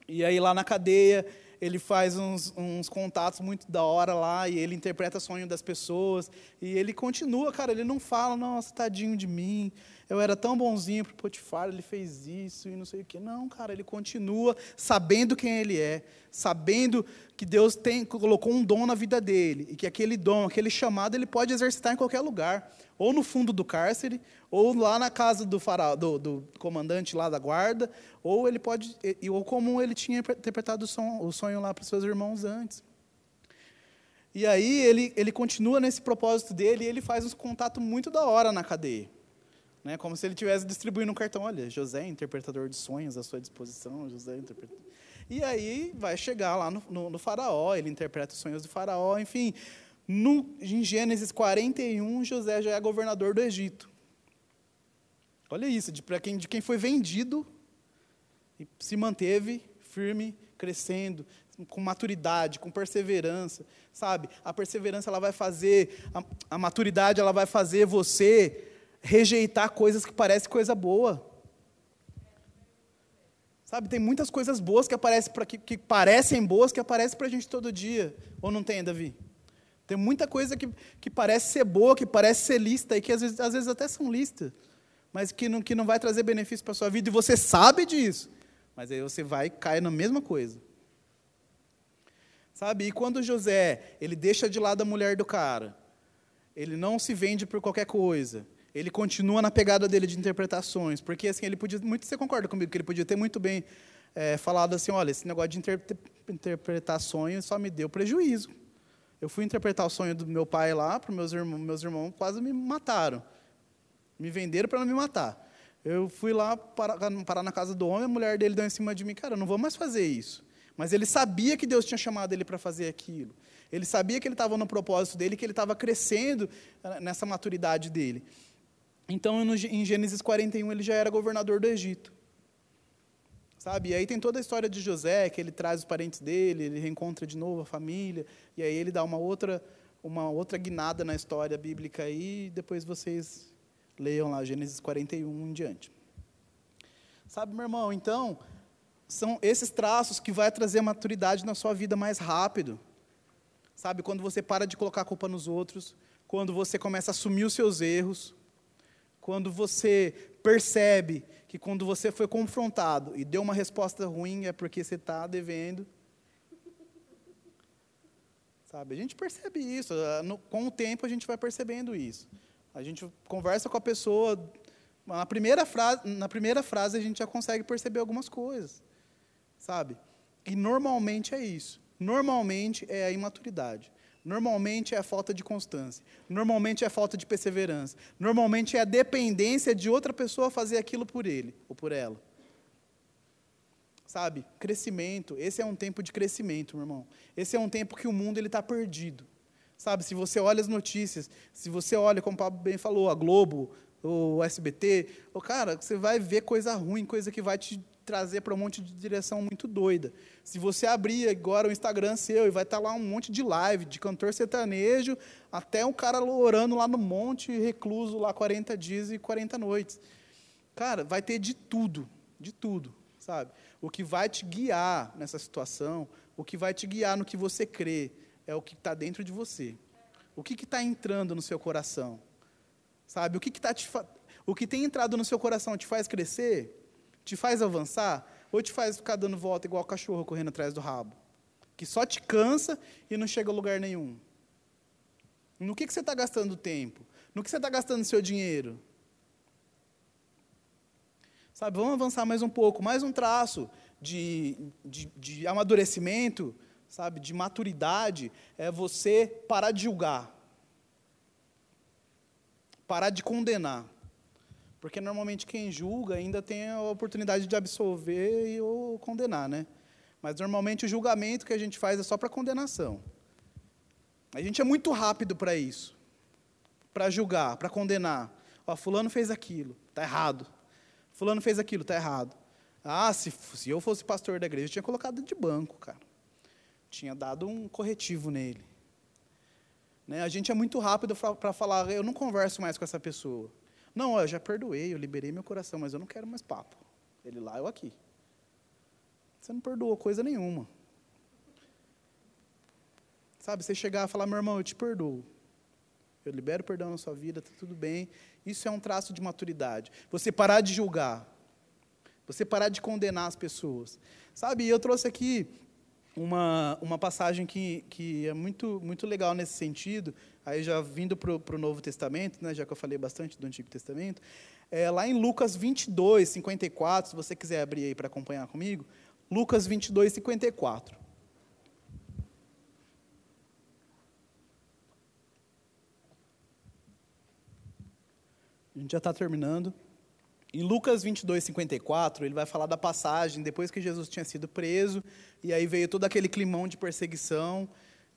E aí lá na cadeia ele faz uns, uns, contatos muito da hora lá e ele interpreta o sonho das pessoas. E ele continua, cara, ele não fala, nossa, tadinho de mim, eu era tão bonzinho para o Potifar, ele fez isso e não sei o quê. Não, cara, ele continua sabendo quem ele é, sabendo que Deus tem, colocou um dom na vida dele e que aquele dom, aquele chamado, ele pode exercitar em qualquer lugar, ou no fundo do cárcere, ou lá na casa do, faraó, do, do comandante lá da guarda, ou ele pode, ou como ele tinha interpretado o sonho, o sonho lá para os seus irmãos antes. E aí ele, ele continua nesse propósito dele e ele faz um contato muito da hora na cadeia. Né? Como se ele estivesse distribuindo um cartão. Olha, José, interpretador de sonhos à sua disposição. José, interpretador. E aí vai chegar lá no, no, no, faraó, ele interpreta os sonhos do faraó, enfim. No, em Gênesis 41, José já é governador do Egito. Olha isso, de, quem, de quem foi vendido e se manteve firme, crescendo, com maturidade, com perseverança, sabe? A perseverança ela vai fazer, a, a maturidade ela vai fazer você rejeitar coisas que parecem coisa boa. Sabe, tem muitas coisas boas que aparecem que, que parecem boas que aparecem para a gente todo dia. Ou não tem, Davi? Tem muita coisa que, que parece ser boa, que parece ser lista, e que às vezes, às vezes até são listas, mas que não, que não vai trazer benefício para a sua vida, e você sabe disso. Mas aí você vai cair na mesma coisa. Sabe? E quando José, ele deixa de lado a mulher do cara, ele não se vende por qualquer coisa, ele continua na pegada dele de interpretações, porque assim ele podia muito, você concorda comigo que ele podia ter muito bem é, falado assim, olha, esse negócio de inter, interpretar sonhos só me deu prejuízo. Eu fui interpretar o sonho do meu pai lá para meus irmãos, meus irmãos quase me mataram, me venderam para não me matar. Eu fui lá parar, parar na casa do homem, a mulher dele deu em cima de mim, cara, eu não vou mais fazer isso. Mas ele sabia que Deus tinha chamado ele para fazer aquilo. Ele sabia que ele estava no propósito dele, que ele estava crescendo eh, nessa maturidade dele. Então, em Gênesis 41, ele já era governador do Egito. Sabe? E aí tem toda a história de José, que ele traz os parentes dele, ele reencontra de novo a família, e aí ele dá uma outra, uma outra guinada na história bíblica aí, e depois vocês leiam lá Gênesis 41 em diante. Sabe, meu irmão, então, são esses traços que vai trazer maturidade na sua vida mais rápido. Sabe, quando você para de colocar a culpa nos outros, quando você começa a assumir os seus erros, quando você percebe que quando você foi confrontado e deu uma resposta ruim é porque você está devendo. Sabe? A gente percebe isso. Com o tempo a gente vai percebendo isso. A gente conversa com a pessoa. Na primeira frase, na primeira frase a gente já consegue perceber algumas coisas. Sabe? E normalmente é isso. Normalmente é a imaturidade. Normalmente é a falta de constância. Normalmente é a falta de perseverança. Normalmente é a dependência de outra pessoa fazer aquilo por ele ou por ela. Sabe? Crescimento. Esse é um tempo de crescimento, meu irmão. Esse é um tempo que o mundo ele está perdido. Sabe? Se você olha as notícias, se você olha, como o Pablo bem falou, a Globo, o SBT, o cara, você vai ver coisa ruim, coisa que vai te trazer para um monte de direção muito doida. Se você abrir agora o Instagram seu e vai estar tá lá um monte de live, de cantor sertanejo, até um cara orando lá no monte, recluso lá 40 dias e 40 noites. Cara, vai ter de tudo, de tudo, sabe? O que vai te guiar nessa situação, o que vai te guiar no que você crê, é o que está dentro de você. O que está entrando no seu coração? Sabe? O que, que tá te fa... o que tem entrado no seu coração te faz crescer? Te faz avançar? Ou te faz ficar dando volta igual cachorro correndo atrás do rabo? Que só te cansa e não chega a lugar nenhum. No que, que você está gastando tempo? No que você está gastando seu dinheiro? Sabe, vamos avançar mais um pouco, mais um traço de, de, de amadurecimento, sabe, de maturidade, é você parar de julgar, parar de condenar. Porque normalmente quem julga ainda tem a oportunidade de absolver e ou condenar, né? Mas normalmente o julgamento que a gente faz é só para condenação. A gente é muito rápido para isso, para julgar, para condenar. Ó, fulano fez aquilo, tá errado. Fulano fez aquilo, está errado. Ah, se, se eu fosse pastor da igreja, eu tinha colocado de banco, cara. Tinha dado um corretivo nele. Né? A gente é muito rápido para falar, eu não converso mais com essa pessoa. Não, eu já perdoei, eu liberei meu coração, mas eu não quero mais papo. Ele lá, eu aqui. Você não perdoou coisa nenhuma. Sabe, você chegar e falar, meu irmão, eu te perdoo. Eu libero perdão na sua vida, está tudo bem. Isso é um traço de maturidade. Você parar de julgar. Você parar de condenar as pessoas. Sabe, eu trouxe aqui uma, uma passagem que, que é muito, muito legal nesse sentido, aí já vindo para o Novo Testamento, né, já que eu falei bastante do Antigo Testamento, é, lá em Lucas 22, 54, se você quiser abrir aí para acompanhar comigo, Lucas 22, 54. A gente já está terminando. Em Lucas 22, 54, ele vai falar da passagem depois que Jesus tinha sido preso, e aí veio todo aquele climão de perseguição.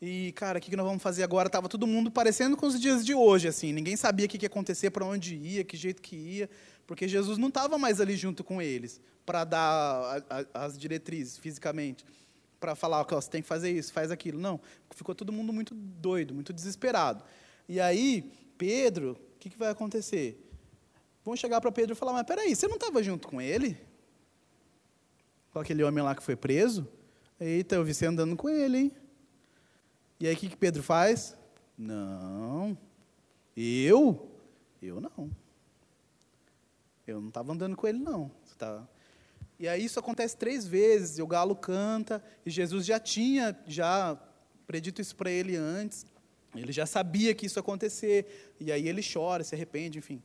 E, cara, o que nós vamos fazer agora? Estava todo mundo parecendo com os dias de hoje, assim. Ninguém sabia o que ia acontecer, para onde ia, que jeito que ia, porque Jesus não estava mais ali junto com eles para dar a, a, as diretrizes fisicamente, para falar, que você tem que fazer isso, faz aquilo. Não, ficou todo mundo muito doido, muito desesperado. E aí, Pedro, o que, que vai acontecer? Vão chegar para Pedro e falar: Mas peraí, você não estava junto com ele? Com aquele homem lá que foi preso? Eita, eu vi você andando com ele, hein? E aí o que, que Pedro faz? Não. Eu? Eu não. Eu não estava andando com ele, não. Tá... E aí isso acontece três vezes, e o galo canta, e Jesus já tinha já predito isso para ele antes. Ele já sabia que isso ia acontecer, e aí ele chora, se arrepende, enfim.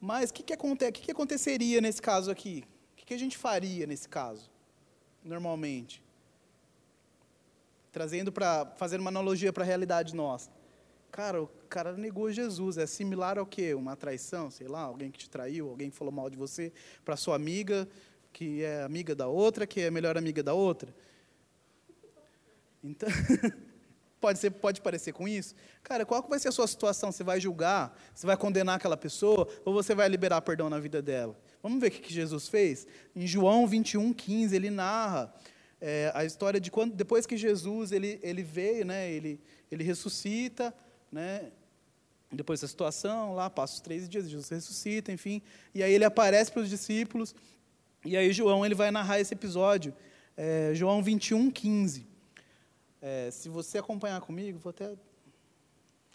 Mas o que, que, aconte que, que aconteceria nesse caso aqui? O que, que a gente faria nesse caso, normalmente? Trazendo para, fazendo uma analogia para a realidade nossa. Cara, o cara negou Jesus. É similar ao quê? Uma traição, sei lá, alguém que te traiu, alguém que falou mal de você para sua amiga, que é amiga da outra, que é melhor amiga da outra. Então, (laughs) Pode, ser, pode parecer com isso? Cara, qual vai ser a sua situação? Você vai julgar? Você vai condenar aquela pessoa? Ou você vai liberar perdão na vida dela? Vamos ver o que Jesus fez? Em João 21, 15, ele narra é, a história de quando, depois que Jesus ele, ele veio, né, ele, ele ressuscita, né, depois da situação, lá passa os três dias, Jesus ressuscita, enfim, e aí ele aparece para os discípulos, e aí João ele vai narrar esse episódio, é, João 21, 15. É, se você acompanhar comigo, vou até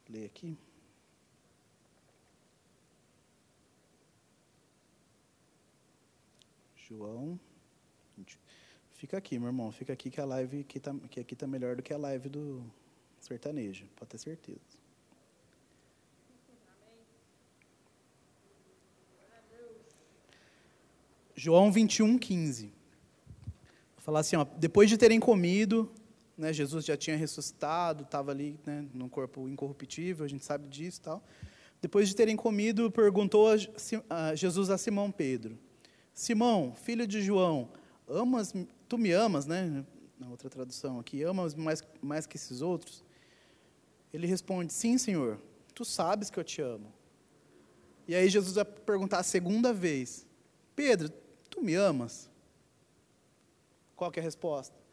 ler aqui. João. Fica aqui, meu irmão. Fica aqui que a live aqui tá, que aqui está melhor do que a live do sertanejo. Pode ter certeza. João 21, 15. Vou falar assim, ó, depois de terem comido, né, Jesus já tinha ressuscitado, estava ali né, num corpo incorruptível, a gente sabe disso tal. Depois de terem comido, perguntou a, a Jesus a Simão Pedro: Simão, filho de João, amas, tu me amas, né? Na outra tradução aqui, amas mais, mais que esses outros? Ele responde: Sim, Senhor, tu sabes que eu te amo. E aí Jesus vai perguntar a segunda vez: Pedro, tu me amas? Qual é a resposta?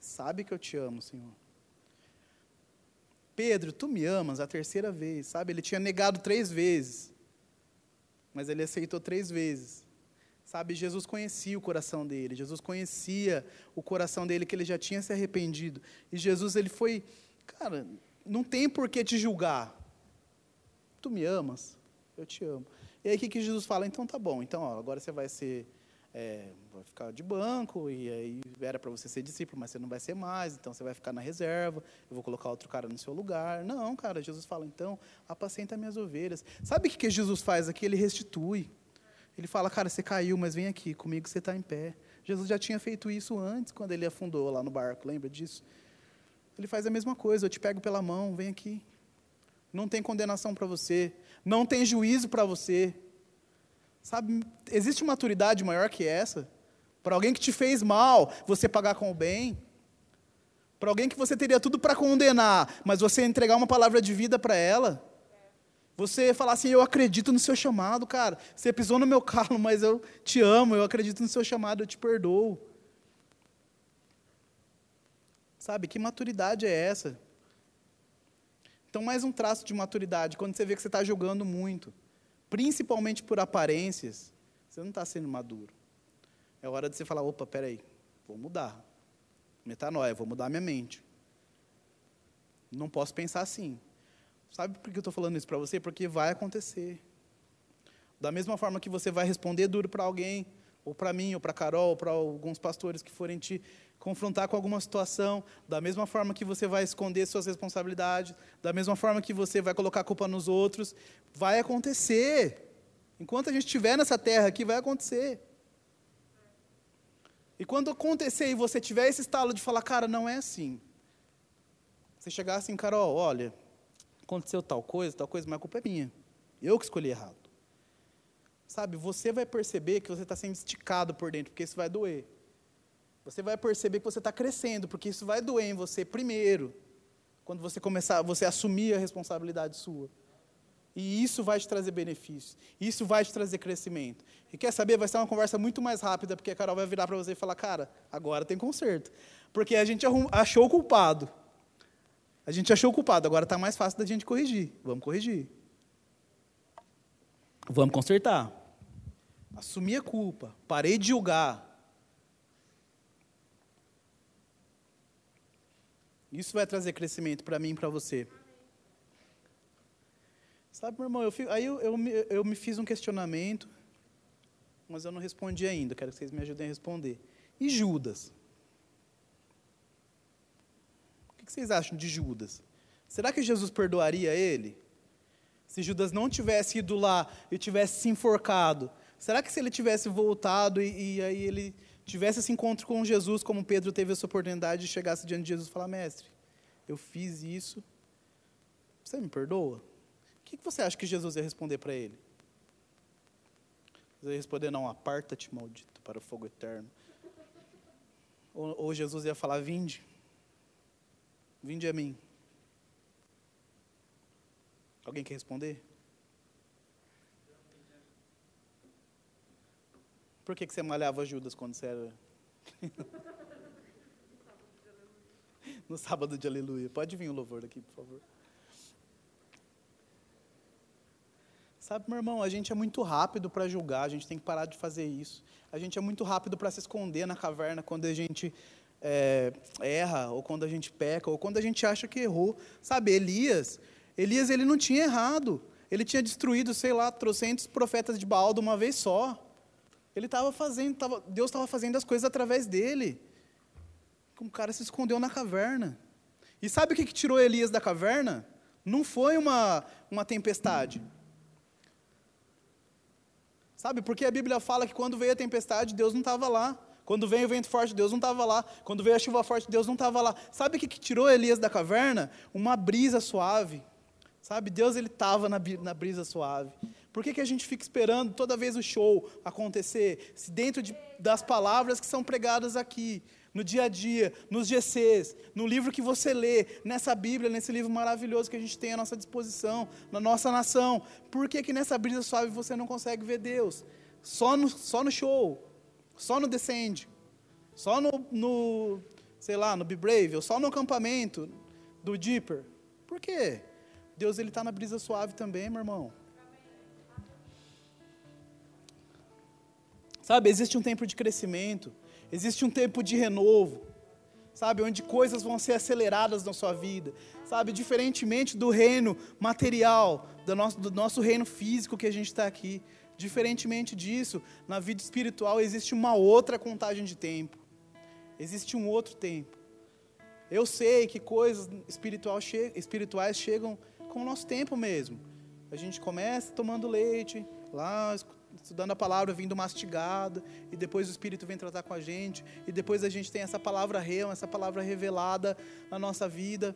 Sabe que eu te amo, Senhor. Pedro, tu me amas a terceira vez, sabe? Ele tinha negado três vezes, mas ele aceitou três vezes. Sabe, Jesus conhecia o coração dele, Jesus conhecia o coração dele, que ele já tinha se arrependido. E Jesus, ele foi, cara, não tem por que te julgar. Tu me amas? Eu te amo. E aí o que, que Jesus fala? Então tá bom, então ó, agora você vai ser, é, vai ficar de banco, e aí era para você ser discípulo, mas você não vai ser mais, então você vai ficar na reserva, eu vou colocar outro cara no seu lugar. Não, cara, Jesus fala, então, apacenta minhas ovelhas. Sabe o que, Jesus faz aqui? Ele restitui. Ele fala, cara, você caiu, mas vem aqui, comigo você está em pé. Jesus já tinha feito isso antes, quando ele afundou lá no barco, lembra disso? Ele faz a mesma coisa, eu te pego pela mão, vem aqui. Não tem condenação para você, não tem juízo para você. Sabe, existe maturidade maior que essa? Para alguém que te fez mal, você pagar com o bem? Para alguém que você teria tudo para condenar, mas você entregar uma palavra de vida para ela? Você falar assim, eu acredito no seu chamado, cara. Você pisou no meu (laughs) calo, mas eu te amo, eu acredito no seu chamado, eu te perdoo. Sabe, que maturidade é essa? Então, mais um traço de maturidade, quando você vê que você está julgando muito, principalmente por aparências, você não está sendo maduro. É hora de você falar, opa, peraí, vou mudar. Metanoia, vou mudar minha mente. Não posso pensar assim. Sabe por que eu estou falando isso para você? Porque vai acontecer. Da mesma forma que você vai responder duro para alguém, ou para mim, ou para Carol, ou para alguns pastores que forem te confrontar com alguma situação, da mesma forma que você vai esconder suas responsabilidades, da mesma forma que você vai colocar a culpa nos outros, vai acontecer. Enquanto a gente estiver nessa terra aqui, vai acontecer. E quando acontecer e você tiver esse estalo de falar, cara, não é assim. Você chegar assim, Carol, olha, aconteceu tal coisa, tal coisa, mas a culpa é minha. Eu que escolhi errado. Sabe, você vai perceber que você está sendo esticado por dentro, porque isso vai doer. Você vai perceber que você está crescendo, porque isso vai doer em você primeiro, quando você começar, você assumir a responsabilidade sua. E isso vai te trazer benefícios. Isso vai te trazer crescimento. E quer saber? Vai ser uma conversa muito mais rápida, porque a Carol vai virar para você e falar: Cara, agora tem conserto. Porque a gente achou o culpado. A gente achou o culpado, agora está mais fácil da gente corrigir. Vamos corrigir. Vamos consertar. Assumir a culpa. Parei de julgar. Isso vai trazer crescimento para mim e para você. Sabe, meu irmão, eu fico, aí eu, eu, eu, me fiz um questionamento, mas eu não respondi ainda. Quero que vocês me ajudem a responder. E Judas? que vocês acham de Judas? Será que Jesus perdoaria ele? Se Judas não tivesse ido lá e tivesse se enforcado, será que se ele tivesse voltado e, e aí ele tivesse esse encontro com Jesus, como Pedro teve essa oportunidade de chegasse diante de Jesus e falar: Mestre, eu fiz isso, você me perdoa? O que você acha que Jesus ia responder para ele? Jesus ia responder: Não, aparta-te, maldito, para o fogo eterno. Ou, ou Jesus ia falar: Vinde. Vinde a mim. Alguém quer responder? Por que, que você malhava Judas quando você era. (laughs) no sábado de aleluia. Pode vir o louvor aqui, por favor. Sabe, meu irmão, a gente é muito rápido para julgar, a gente tem que parar de fazer isso. A gente é muito rápido para se esconder na caverna quando a gente é, erra, ou quando a gente peca, ou quando a gente acha que errou. Sabe, Elias, Elias ele não tinha errado. Ele tinha destruído, sei lá, trocentos profetas de Baal de uma vez só. Ele estava fazendo, tava, Deus estava fazendo as coisas através dele. O cara se escondeu na caverna. E sabe o que, que tirou Elias da caverna? Não foi uma, uma tempestade. Sabe, porque a Bíblia fala que quando veio a tempestade, Deus não estava lá. Quando veio o vento forte, Deus não estava lá. Quando veio a chuva forte, Deus não estava lá. Sabe o que, que tirou Elias da caverna? Uma brisa suave. Sabe, Deus ele estava na, na, brisa suave. Por que, que a gente fica esperando toda vez o show acontecer? Se dentro de, das palavras que são pregadas aqui, no dia a dia, nos GCs, no livro que você lê, nessa Bíblia, nesse livro maravilhoso que a gente tem à nossa disposição, na nossa nação. Por que, que nessa brisa suave você não consegue ver Deus? Só no, só no show, só no Descende, só no, no sei lá, no Be Brave, ou só no acampamento do Deeper. Por quê? Deus ele está na brisa suave também, meu irmão. Sabe, existe um tempo de crescimento, existe um tempo de renovo, sabe, onde coisas vão ser aceleradas na sua vida, sabe, diferentemente do reino material, do nosso, do nosso reino físico que a gente está aqui. Diferentemente disso, na vida espiritual existe uma outra contagem de tempo, existe um outro tempo. Eu sei que coisas espiritual che espirituais chegam com o nosso tempo mesmo. A gente começa tomando leite, lá estudando a palavra, vindo mastigada, e depois o Espírito vem tratar com a gente, e depois a gente tem essa palavra real, essa palavra revelada na nossa vida,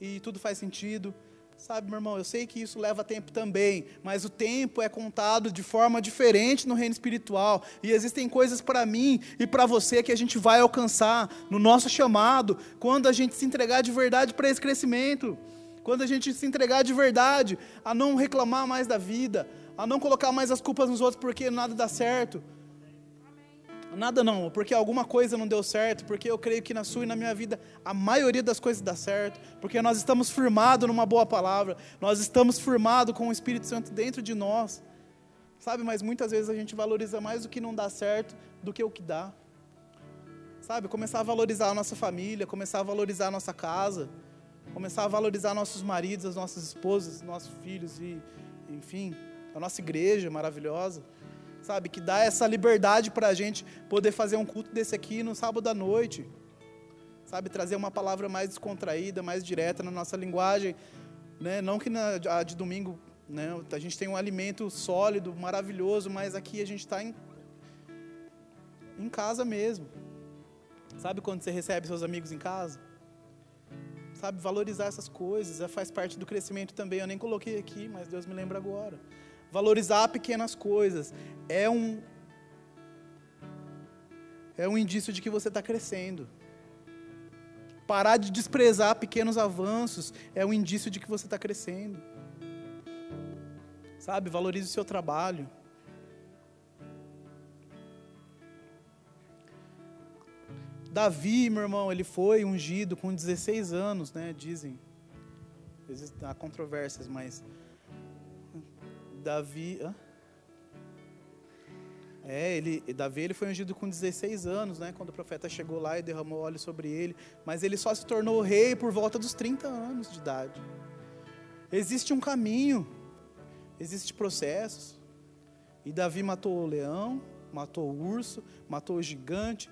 e tudo faz sentido. Sabe, meu irmão, eu sei que isso leva tempo também, mas o tempo é contado de forma diferente no reino espiritual. E existem coisas para mim e para você que a gente vai alcançar no nosso chamado, quando a gente se entregar de verdade para esse crescimento. Quando a gente se entregar de verdade a não reclamar mais da vida, a não colocar mais as culpas nos outros porque nada dá certo. Nada não, porque alguma coisa não deu certo, porque eu creio que na sua e na minha vida a maioria das coisas dá certo, porque nós estamos firmados numa boa palavra, nós estamos firmados com o Espírito Santo dentro de nós. Sabe, mas muitas vezes a gente valoriza mais o que não dá certo do que o que dá. Sabe, começar a valorizar a nossa família, começar a valorizar a nossa casa, começar a valorizar nossos maridos, as nossas esposas, nossos filhos e, enfim, a nossa igreja maravilhosa, sabe? Que dá essa liberdade para a gente poder fazer um culto desse aqui no sábado à noite, sabe? Trazer uma palavra mais descontraída, mais direta na nossa linguagem, né? Não que na a de domingo, né? A gente tem um alimento sólido, maravilhoso, mas aqui a gente está em, em casa mesmo. Sabe quando você recebe seus amigos em casa? Sabe, valorizar essas coisas, faz parte do crescimento também. Eu nem coloquei aqui, mas Deus me lembra agora. Valorizar pequenas coisas é um é um indício de que você está crescendo. Parar de desprezar pequenos avanços é um indício de que você está crescendo. Sabe, valorize o seu trabalho. Davi, meu irmão, ele foi ungido com 16 anos, né? Dizem. Há controvérsias, mas Davi. Hã? É, ele, Davi ele foi ungido com 16 anos, né? Quando o profeta chegou lá e derramou óleo sobre ele. Mas ele só se tornou rei por volta dos 30 anos de idade. Existe um caminho, existe processos. E Davi matou o leão, matou o urso, matou o gigante.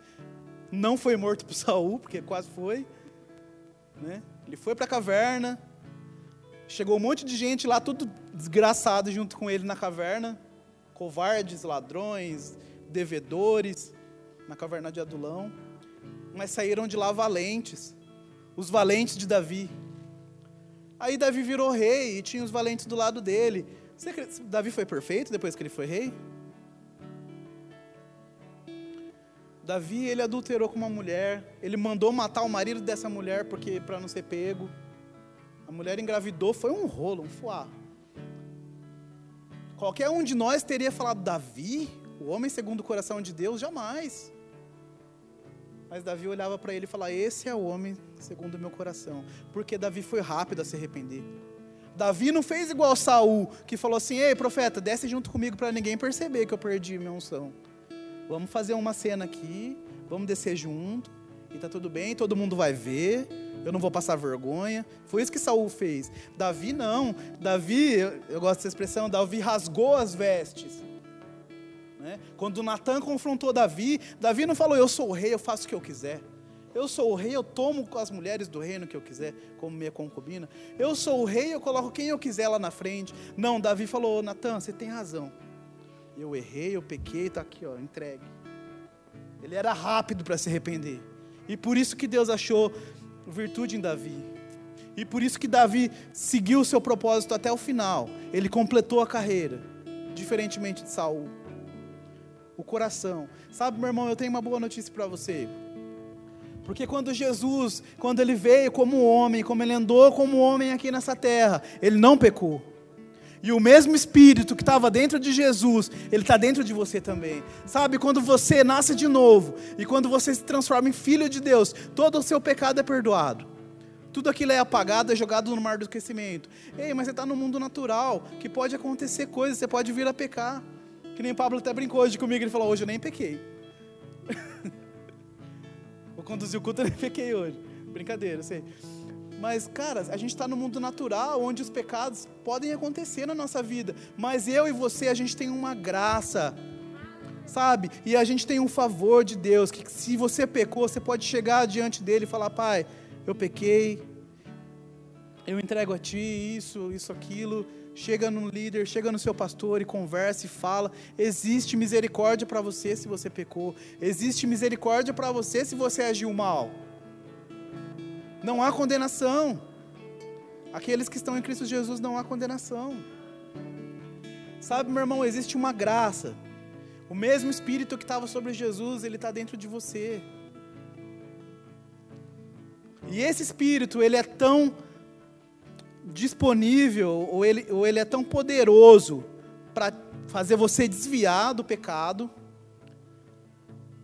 Não foi morto por (laughs) Saul, porque quase foi. Né? Ele foi para a caverna. Chegou um monte de gente lá, tudo desgraçado junto com ele na caverna, covardes, ladrões, devedores, na caverna de Adulão, mas saíram de lá valentes, os valentes de Davi. Aí Davi virou rei e tinha os valentes do lado dele. Você, Davi foi perfeito depois que ele foi rei? Davi, ele adulterou com uma mulher, ele mandou matar o marido dessa mulher porque para não ser pego. A mulher engravidou, foi um rolo, um fuá. Qualquer um de nós teria falado, Davi, o homem segundo o coração de Deus, jamais. Mas Davi olhava para ele e falava: Esse é o homem segundo o meu coração. Porque Davi foi rápido a se arrepender. Davi não fez igual Saul, que falou assim: Ei, profeta, desce junto comigo para ninguém perceber que eu perdi minha unção. Vamos fazer uma cena aqui, vamos descer junto, e tá tudo bem, todo mundo vai ver eu não vou passar vergonha. Foi isso que Saul fez. Davi não. Davi, eu, gosto dessa expressão, Davi rasgou as vestes. Né? Quando Natan confrontou Davi, Davi não falou, eu sou o rei, eu faço o que eu quiser. Eu sou o rei, eu tomo as mulheres do reino que eu quiser, como minha concubina. Eu sou o rei, eu coloco quem eu quiser lá na frente. Não, Davi falou, Natan, você tem razão. Eu errei, eu pequei, está aqui, ó, entregue. Ele era rápido para se arrepender. E por isso que Deus achou virtude em Davi. E por isso que Davi seguiu o seu propósito até o final. Ele completou a carreira, diferentemente de Saul. O coração. Sabe, meu irmão, eu tenho uma boa notícia para você. Porque quando Jesus, quando ele veio como homem, como ele andou como homem aqui nessa terra, ele não pecou. E o mesmo Espírito que estava dentro de Jesus, ele está dentro de você também. Sabe, quando você nasce de novo e quando você se transforma em filho de Deus, todo o seu pecado é perdoado. Tudo aquilo é apagado, é jogado no mar do esquecimento. Ei, mas você está no mundo natural, que pode acontecer coisas, você pode vir a pecar. Que nem Pablo até brincou hoje comigo, ele falou, hoje eu nem pequei. (laughs) Vou conduzir o culto, eu nem pequei hoje. Brincadeira, sei. Mas, cara, a gente está no mundo natural, onde os pecados podem acontecer na nossa vida. Mas eu e você, a gente tem uma graça, sabe? E a gente tem um favor de Deus, que se você pecou, você pode chegar diante dele e falar: Pai, eu pequei, eu entrego a Ti isso, isso, aquilo. Chega no líder, chega no seu pastor e conversa e fala. Existe misericórdia para você se você pecou. Existe misericórdia para você se você agiu mal. Não há condenação. Aqueles que estão em Cristo Jesus não há condenação. Sabe, meu irmão, existe uma graça. O mesmo Espírito que estava sobre Jesus, ele está dentro de você. E esse Espírito, ele é tão disponível, ou ele, ou ele é tão poderoso para fazer você desviar do pecado,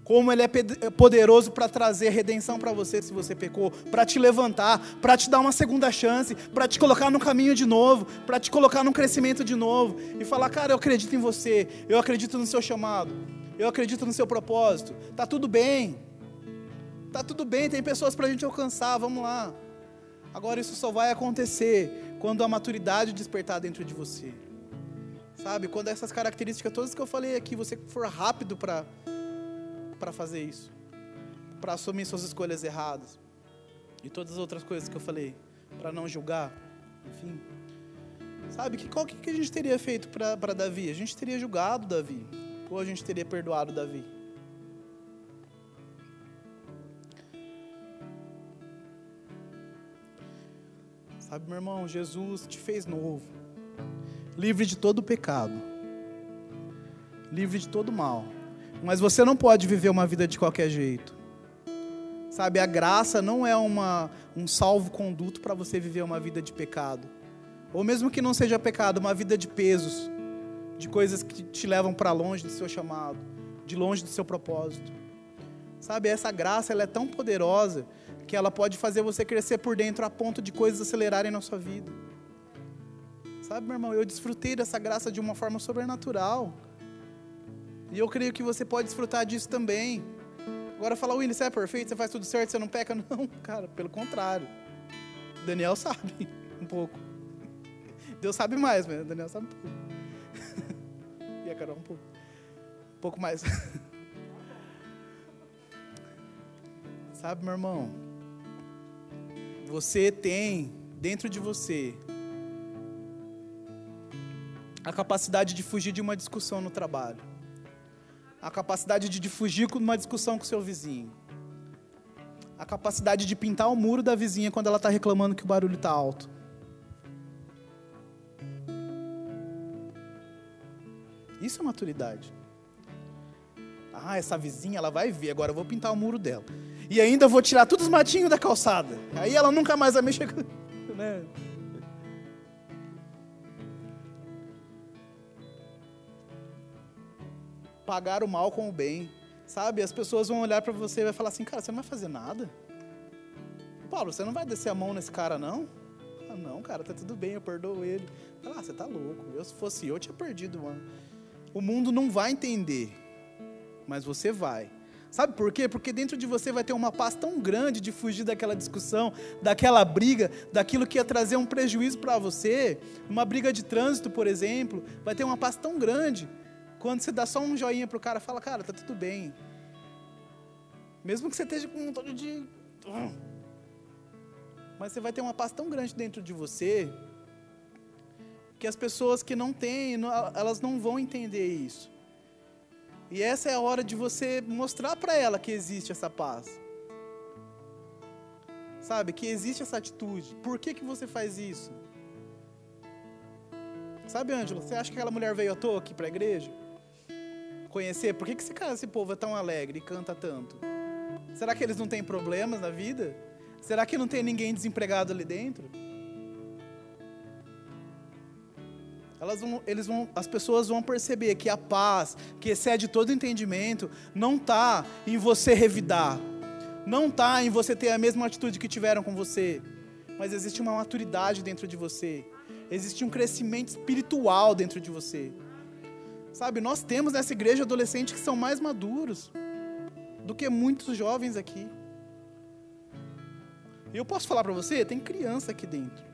como Ele é poderoso para trazer redenção para você se você pecou, para te levantar, para te dar uma segunda chance, para te colocar no caminho de novo, para te colocar no crescimento de novo e falar: Cara, eu acredito em você, eu acredito no seu chamado, eu acredito no seu propósito, tá tudo bem, tá tudo bem, tem pessoas para a gente alcançar, vamos lá. Agora, isso só vai acontecer quando a maturidade despertar dentro de você, sabe? Quando essas características todas que eu falei aqui, você for rápido para para fazer isso, para assumir suas escolhas erradas e todas as outras coisas que eu falei, para não julgar, enfim. Sabe, que, qual que, a gente teria feito para Davi? A gente teria julgado Davi, ou a gente teria perdoado Davi? Sabe, meu irmão, Jesus te fez novo, livre de todo pecado, livre de todo mal. Mas você não pode viver uma vida de qualquer jeito. Sabe, a graça não é uma, um salvo-conduto para você viver uma vida de pecado. Ou mesmo que não seja pecado, uma vida de pesos, de coisas que te levam para longe do seu chamado, de longe do seu propósito. Sabe, essa graça ela é tão poderosa que ela pode fazer você crescer por dentro a ponto de coisas acelerarem na sua vida. Sabe, meu irmão, eu desfrutei dessa graça de uma forma sobrenatural. E eu creio que você pode desfrutar disso também. Agora falar, William, você é perfeito, você faz tudo certo, você não peca? (laughs) Não, cara, pelo contrário. Daniel sabe (laughs) um pouco. Deus sabe mais, mas Daniel sabe um pouco. (laughs) E a Carol um pouco. Um pouco mais. Sabe, meu irmão? Você tem dentro de você a capacidade de fugir de uma discussão no trabalho a capacidade de fugir com uma discussão com seu vizinho, a capacidade de pintar o muro da vizinha quando ela está reclamando que o barulho está alto. Isso é maturidade. Ah, essa vizinha, ela vai ver, agora eu vou pintar o muro dela. E ainda vou tirar todos os matinhos da calçada. Aí ela nunca mais vai mexer com. (laughs) Né? Pagar o mal com o bem. Sabe? As pessoas vão olhar para você e vai falar assim: "Cara, você não vai fazer nada?" Paulo, você não vai descer a mão nesse cara não? Ah, não, cara, tá tudo bem, eu perdoo ele. Ah, você tá louco. Eu se fosse eu, eu tinha perdido, mano. O mundo não vai entender, mas você vai. Sabe por quê? Porque dentro de você vai ter uma paz tão grande de fugir daquela discussão, daquela briga, daquilo que ia trazer um prejuízo para você, uma briga de trânsito, por exemplo, vai ter uma paz tão grande quando você dá só um joinha pro cara, fala, cara, tá tudo bem. Mesmo que você esteja com um montão de. Mas você vai ter uma paz tão grande dentro de você que as pessoas que não têm, elas não vão entender isso. E essa é a hora de você mostrar para ela que existe essa paz. Sabe, que existe essa atitude. Por que, que você faz isso? Sabe, Ângelo, você acha que aquela mulher veio à toa aqui para a igreja? Conhecer por que, que esse, esse povo é tão alegre e canta tanto? Será que eles não têm problemas na vida? Será que não tem ninguém desempregado ali dentro? Elas vão, eles vão, as pessoas vão perceber que a paz, que excede todo entendimento, não está em você revidar, não está em você ter a mesma atitude que tiveram com você, mas existe uma maturidade dentro de você, existe um crescimento espiritual dentro de você. Sabe, nós temos nessa igreja adolescentes que são mais maduros do que muitos jovens aqui. E eu posso falar para você, tem criança aqui dentro.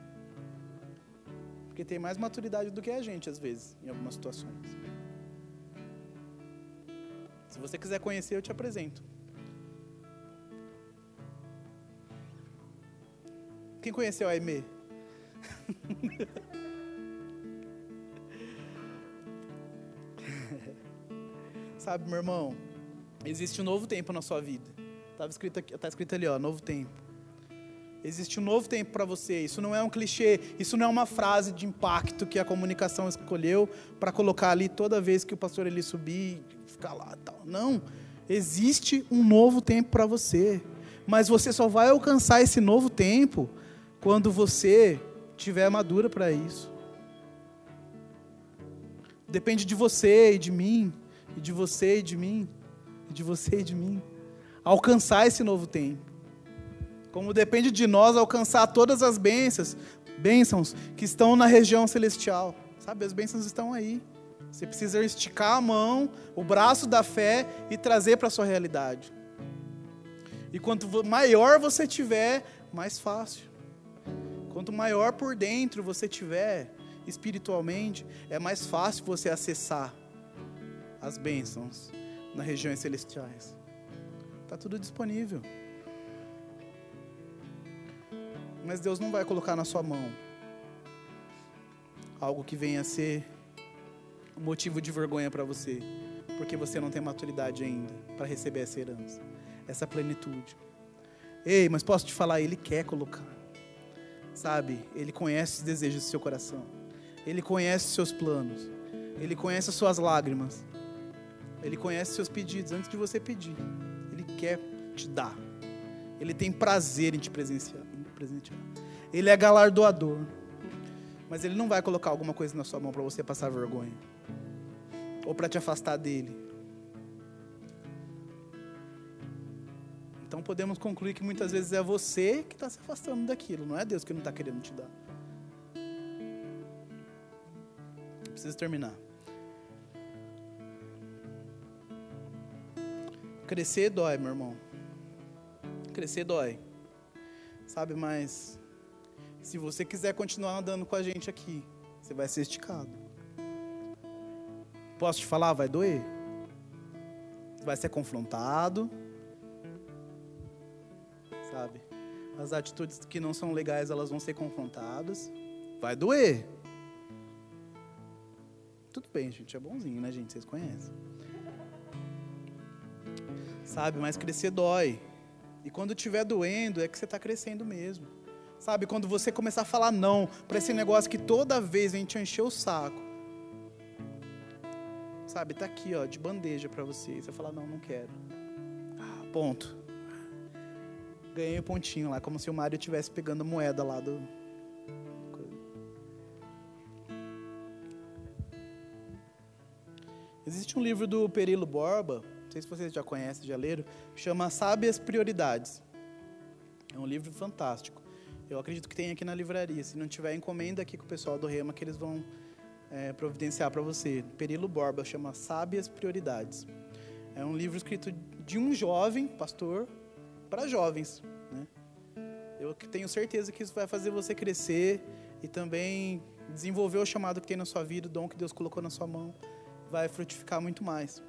Porque tem mais maturidade do que a gente, às vezes, em algumas situações. Se você quiser conhecer, eu te apresento. Quem conheceu a Aimee? (laughs) Sabe, meu irmão, existe um novo tempo na sua vida. Está escrito, aqui, tá escrito ali, ó, novo tempo. Existe um novo tempo para você. Isso não é um clichê, isso não é uma frase de impacto que a comunicação escolheu para colocar ali toda vez que o pastor ele subir, ficar lá, tal. Não. Existe um novo tempo para você. Mas você só vai alcançar esse novo tempo quando você tiver madura para isso. Depende de você e de mim, e de você e de mim, e de você e de mim, alcançar esse novo tempo. Como depende de nós alcançar todas as bênçãos, bênçãos que estão na região celestial. Sabe, as bênçãos estão aí. Você precisa esticar a mão, o braço da fé e trazer para a sua realidade. E quanto maior você tiver, mais fácil. Quanto maior por dentro você tiver, espiritualmente, é mais fácil você acessar as bênçãos nas regiões celestiais. Está tudo disponível. Mas Deus não vai colocar na sua mão algo que venha a ser motivo de vergonha para você, porque você não tem maturidade ainda para receber essa herança, essa plenitude. Ei, mas posso te falar, Ele quer colocar, sabe? Ele conhece os desejos do seu coração, Ele conhece os seus planos, Ele conhece as suas lágrimas, Ele conhece seus pedidos antes de você pedir, Ele quer te dar, Ele tem prazer em te presenciar presentear. Ele é galardoador. Mas ele não vai colocar alguma coisa na sua mão para você passar vergonha. Ou para te afastar dele. Então podemos concluir que muitas vezes é você que está se afastando daquilo, não é Deus que não está querendo te dar. Preciso terminar. Crescer dói, meu irmão. Crescer dói. Sabe, mas se você quiser continuar andando com a gente aqui, você vai ser esticado. Posso te falar, vai doer? Vai ser confrontado. Sabe? As atitudes que não são legais, elas vão ser confrontadas. Vai doer. Tudo bem, gente, é bonzinho, né, gente? Vocês conhecem. Sabe, mas crescer dói. E quando estiver doendo, é que você está crescendo mesmo. Sabe, quando você começar a falar não para esse negócio que toda vez a gente encheu o saco. Sabe, tá aqui, ó, de bandeja para você. Você fala, não, não quero. Ah, ponto. Ganhei um pontinho lá, como se o Mário estivesse pegando moeda lá do. Existe um livro do Perilo Borba, não sei se vocês já conhecem, já leram, chama Sábias Prioridades. É um livro fantástico. Eu acredito que tem aqui na livraria. Se não tiver, encomenda aqui com o pessoal do Rema que eles vão é, providenciar para você. Perilo Borba chama Sábias Prioridades. É um livro escrito de um jovem pastor para jovens. Né? Eu tenho certeza que isso vai fazer você crescer e também desenvolver o chamado que tem na sua vida, o dom que Deus colocou na sua mão, vai frutificar muito mais.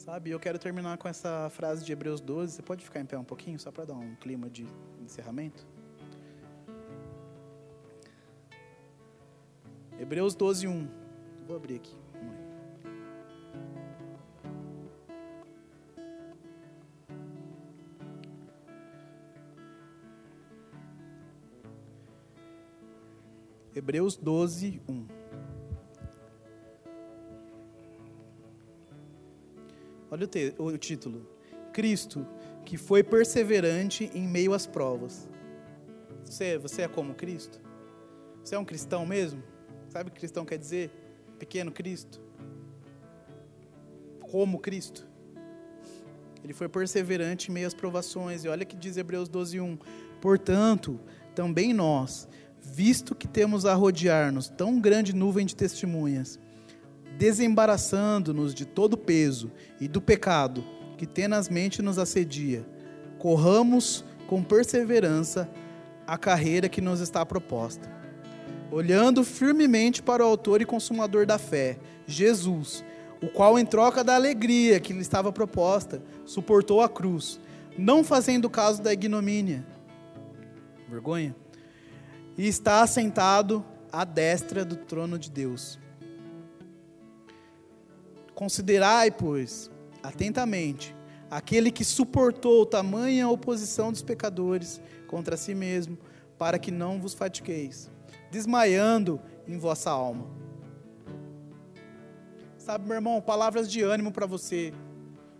Sabe, eu quero terminar com essa frase de Hebreus 12. Você pode ficar em pé um pouquinho, só para dar um clima de encerramento? Hebreus 12, 1. Vou abrir aqui. Hebreus 12, 1. Olha o, o título. Cristo, que foi perseverante em meio às provas. Você, você é como Cristo? Você é um cristão mesmo? Sabe o que cristão quer dizer? Pequeno Cristo. Como Cristo. Ele foi perseverante em meio às provações. E olha que diz Hebreus 12, 1. Portanto, também nós, visto que temos a rodear-nos tão grande nuvem de testemunhas, desembaraçando-nos de todo peso e do pecado que tenazmente nos assedia, corramos com perseverança a carreira que nos está proposta. Olhando firmemente para o Autor e Consumador da fé, Jesus, o qual, em troca da alegria que lhe estava proposta, suportou a cruz, não fazendo caso da ignomínia. Vergonha? E está assentado à destra do trono de Deus. Considerai, pois, atentamente, aquele que suportou tamanha oposição dos pecadores contra si mesmo, para que não vos fatigueis, desmaiando em vossa alma. Sabe, meu irmão, palavras de ânimo para você.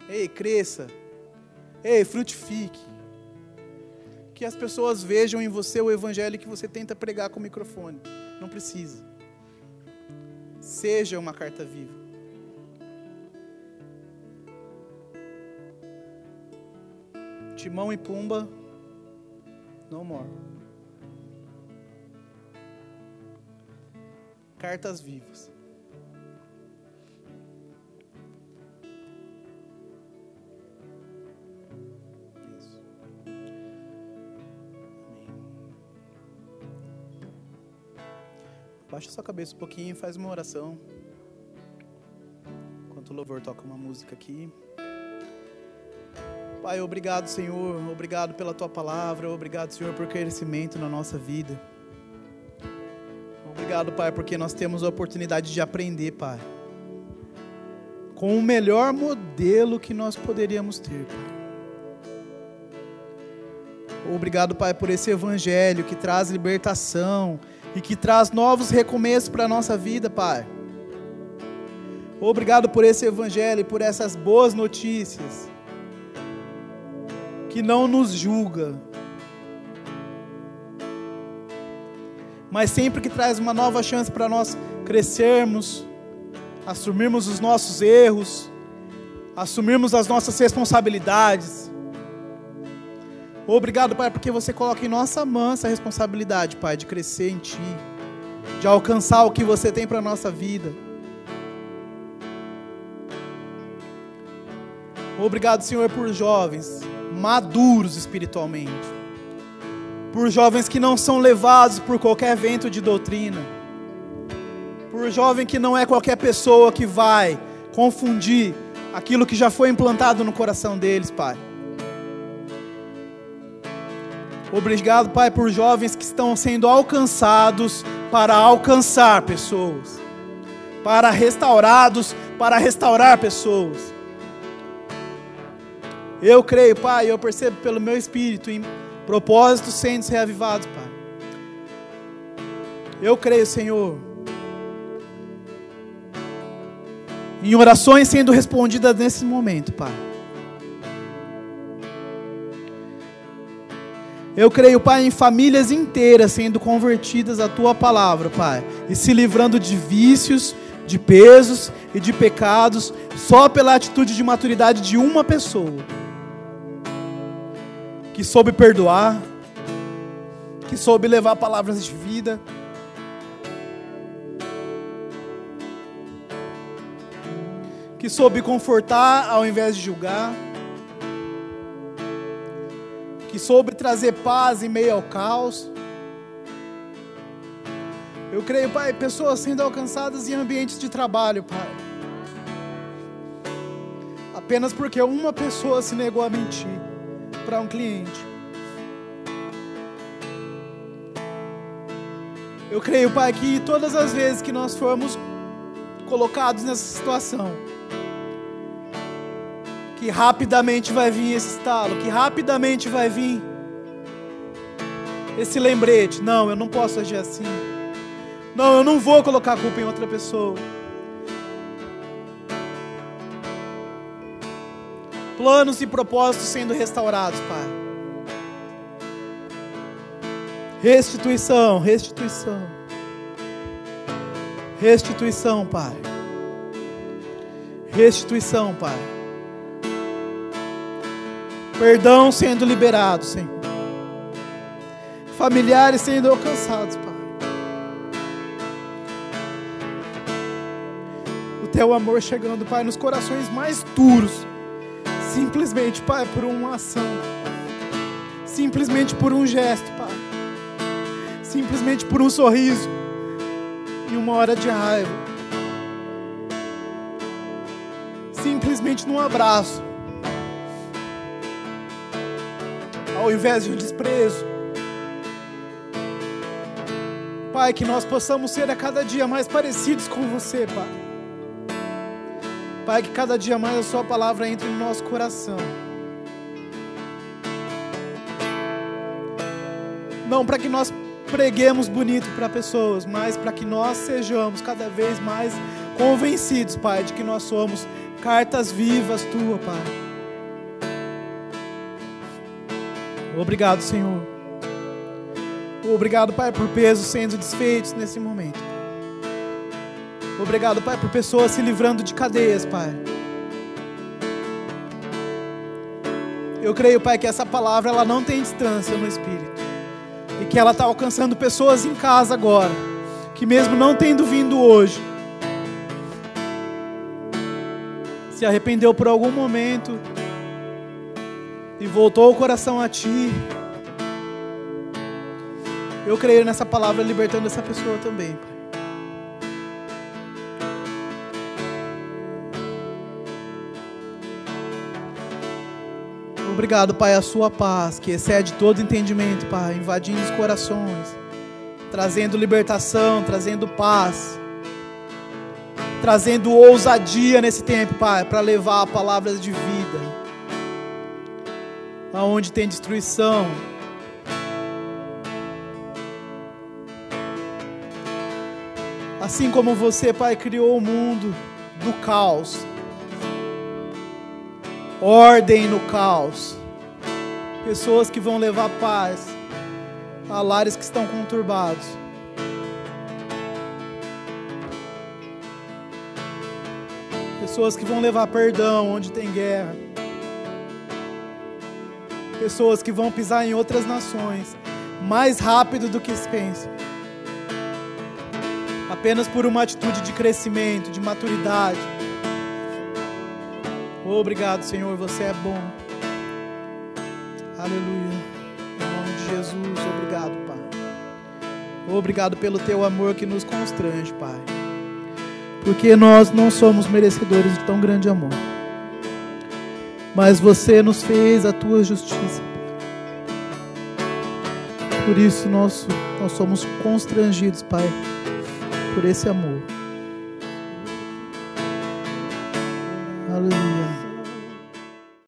Ei, cresça. Ei, frutifique. Que as pessoas vejam em você o evangelho que você tenta pregar com o microfone. Não precisa. Seja uma carta viva. Timão e Pumba, no more. Cartas vivas. Baixa sua cabeça um pouquinho e faz uma oração. Enquanto o louvor toca uma música aqui. Pai, obrigado, Senhor. Obrigado pela tua palavra. Obrigado, Senhor, por crescimento na nossa vida. Obrigado, Pai, porque nós temos a oportunidade de aprender, Pai. Com o melhor modelo que nós poderíamos ter, Pai. Obrigado, Pai, por esse evangelho que traz libertação e que traz novos recomeços para a nossa vida, Pai. Obrigado por esse evangelho e por essas boas notícias que não nos julga, mas sempre que traz uma nova chance para nós crescermos, assumirmos os nossos erros, assumirmos as nossas responsabilidades. Obrigado, Pai, porque você coloca em nossa mão essa responsabilidade, Pai, de crescer em Ti, de alcançar o que você tem para a nossa vida. Obrigado, Senhor, por jovens maduros espiritualmente, por jovens que não são levados por qualquer vento de doutrina, por jovem que não é qualquer pessoa que vai confundir aquilo que já foi implantado no coração deles, Pai. Obrigado, Pai, por jovens que estão sendo alcançados para alcançar pessoas, para restaurados para restaurar pessoas. Eu creio, Pai, eu percebo pelo meu espírito em propósitos sendo reavivados, Pai. Eu creio, Senhor, em orações sendo respondidas nesse momento, Pai. Eu creio, Pai, em famílias inteiras sendo convertidas à Tua palavra, Pai, e se livrando de vícios, de pesos e de pecados, só pela atitude de maturidade de uma pessoa que soube perdoar, que soube levar palavras de vida. Que soube confortar ao invés de julgar. Que soube trazer paz em meio ao caos. Eu creio, Pai, pessoas sendo alcançadas em ambientes de trabalho, Pai. Apenas porque uma pessoa se negou a mentir para um cliente. Eu creio, Pai, que todas as vezes que nós formos colocados nessa situação, que rapidamente vai vir esse estalo, que rapidamente vai vir esse lembrete: não, eu não posso agir assim. Não, eu não vou colocar a culpa em outra pessoa. Planos e propósitos sendo restaurados, Pai. Restituição, restituição. Restituição, Pai. Restituição, Pai. Perdão sendo liberado, Senhor. Familiares sendo alcançados, Pai. O teu amor chegando, Pai, nos corações mais duros. Simplesmente, Pai, por uma ação. Simplesmente por um gesto, Pai. Simplesmente por um sorriso. Em uma hora de raiva. Simplesmente num abraço. Ao invés de um desprezo. Pai, que nós possamos ser a cada dia mais parecidos com você, Pai. Pai, que cada dia mais a Sua palavra entre no nosso coração. Não para que nós preguemos bonito para pessoas, mas para que nós sejamos cada vez mais convencidos, Pai, de que nós somos cartas vivas Tua, Pai. Obrigado, Senhor. Obrigado, Pai, por pesos sendo desfeitos nesse momento. Obrigado, Pai, por pessoas se livrando de cadeias, Pai. Eu creio, Pai, que essa palavra ela não tem distância no Espírito. E que ela está alcançando pessoas em casa agora. Que mesmo não tendo vindo hoje, se arrependeu por algum momento e voltou o coração a Ti. Eu creio nessa palavra libertando essa pessoa também, Pai. Obrigado, Pai, a sua paz, que excede todo entendimento, Pai, invadindo os corações, trazendo libertação, trazendo paz, trazendo ousadia nesse tempo, Pai, para levar palavras de vida. Aonde tem destruição, Assim como você, Pai, criou o mundo do caos, ordem no caos, pessoas que vão levar paz a lares que estão conturbados. Pessoas que vão levar perdão onde tem guerra. Pessoas que vão pisar em outras nações mais rápido do que se pensa. Apenas por uma atitude de crescimento, de maturidade. Obrigado, Senhor, você é bom. Aleluia. Em nome de Jesus, obrigado, Pai. Obrigado pelo teu amor que nos constrange, Pai. Porque nós não somos merecedores de tão grande amor. Mas você nos fez a tua justiça. Por isso nós, nós somos constrangidos, Pai, por esse amor.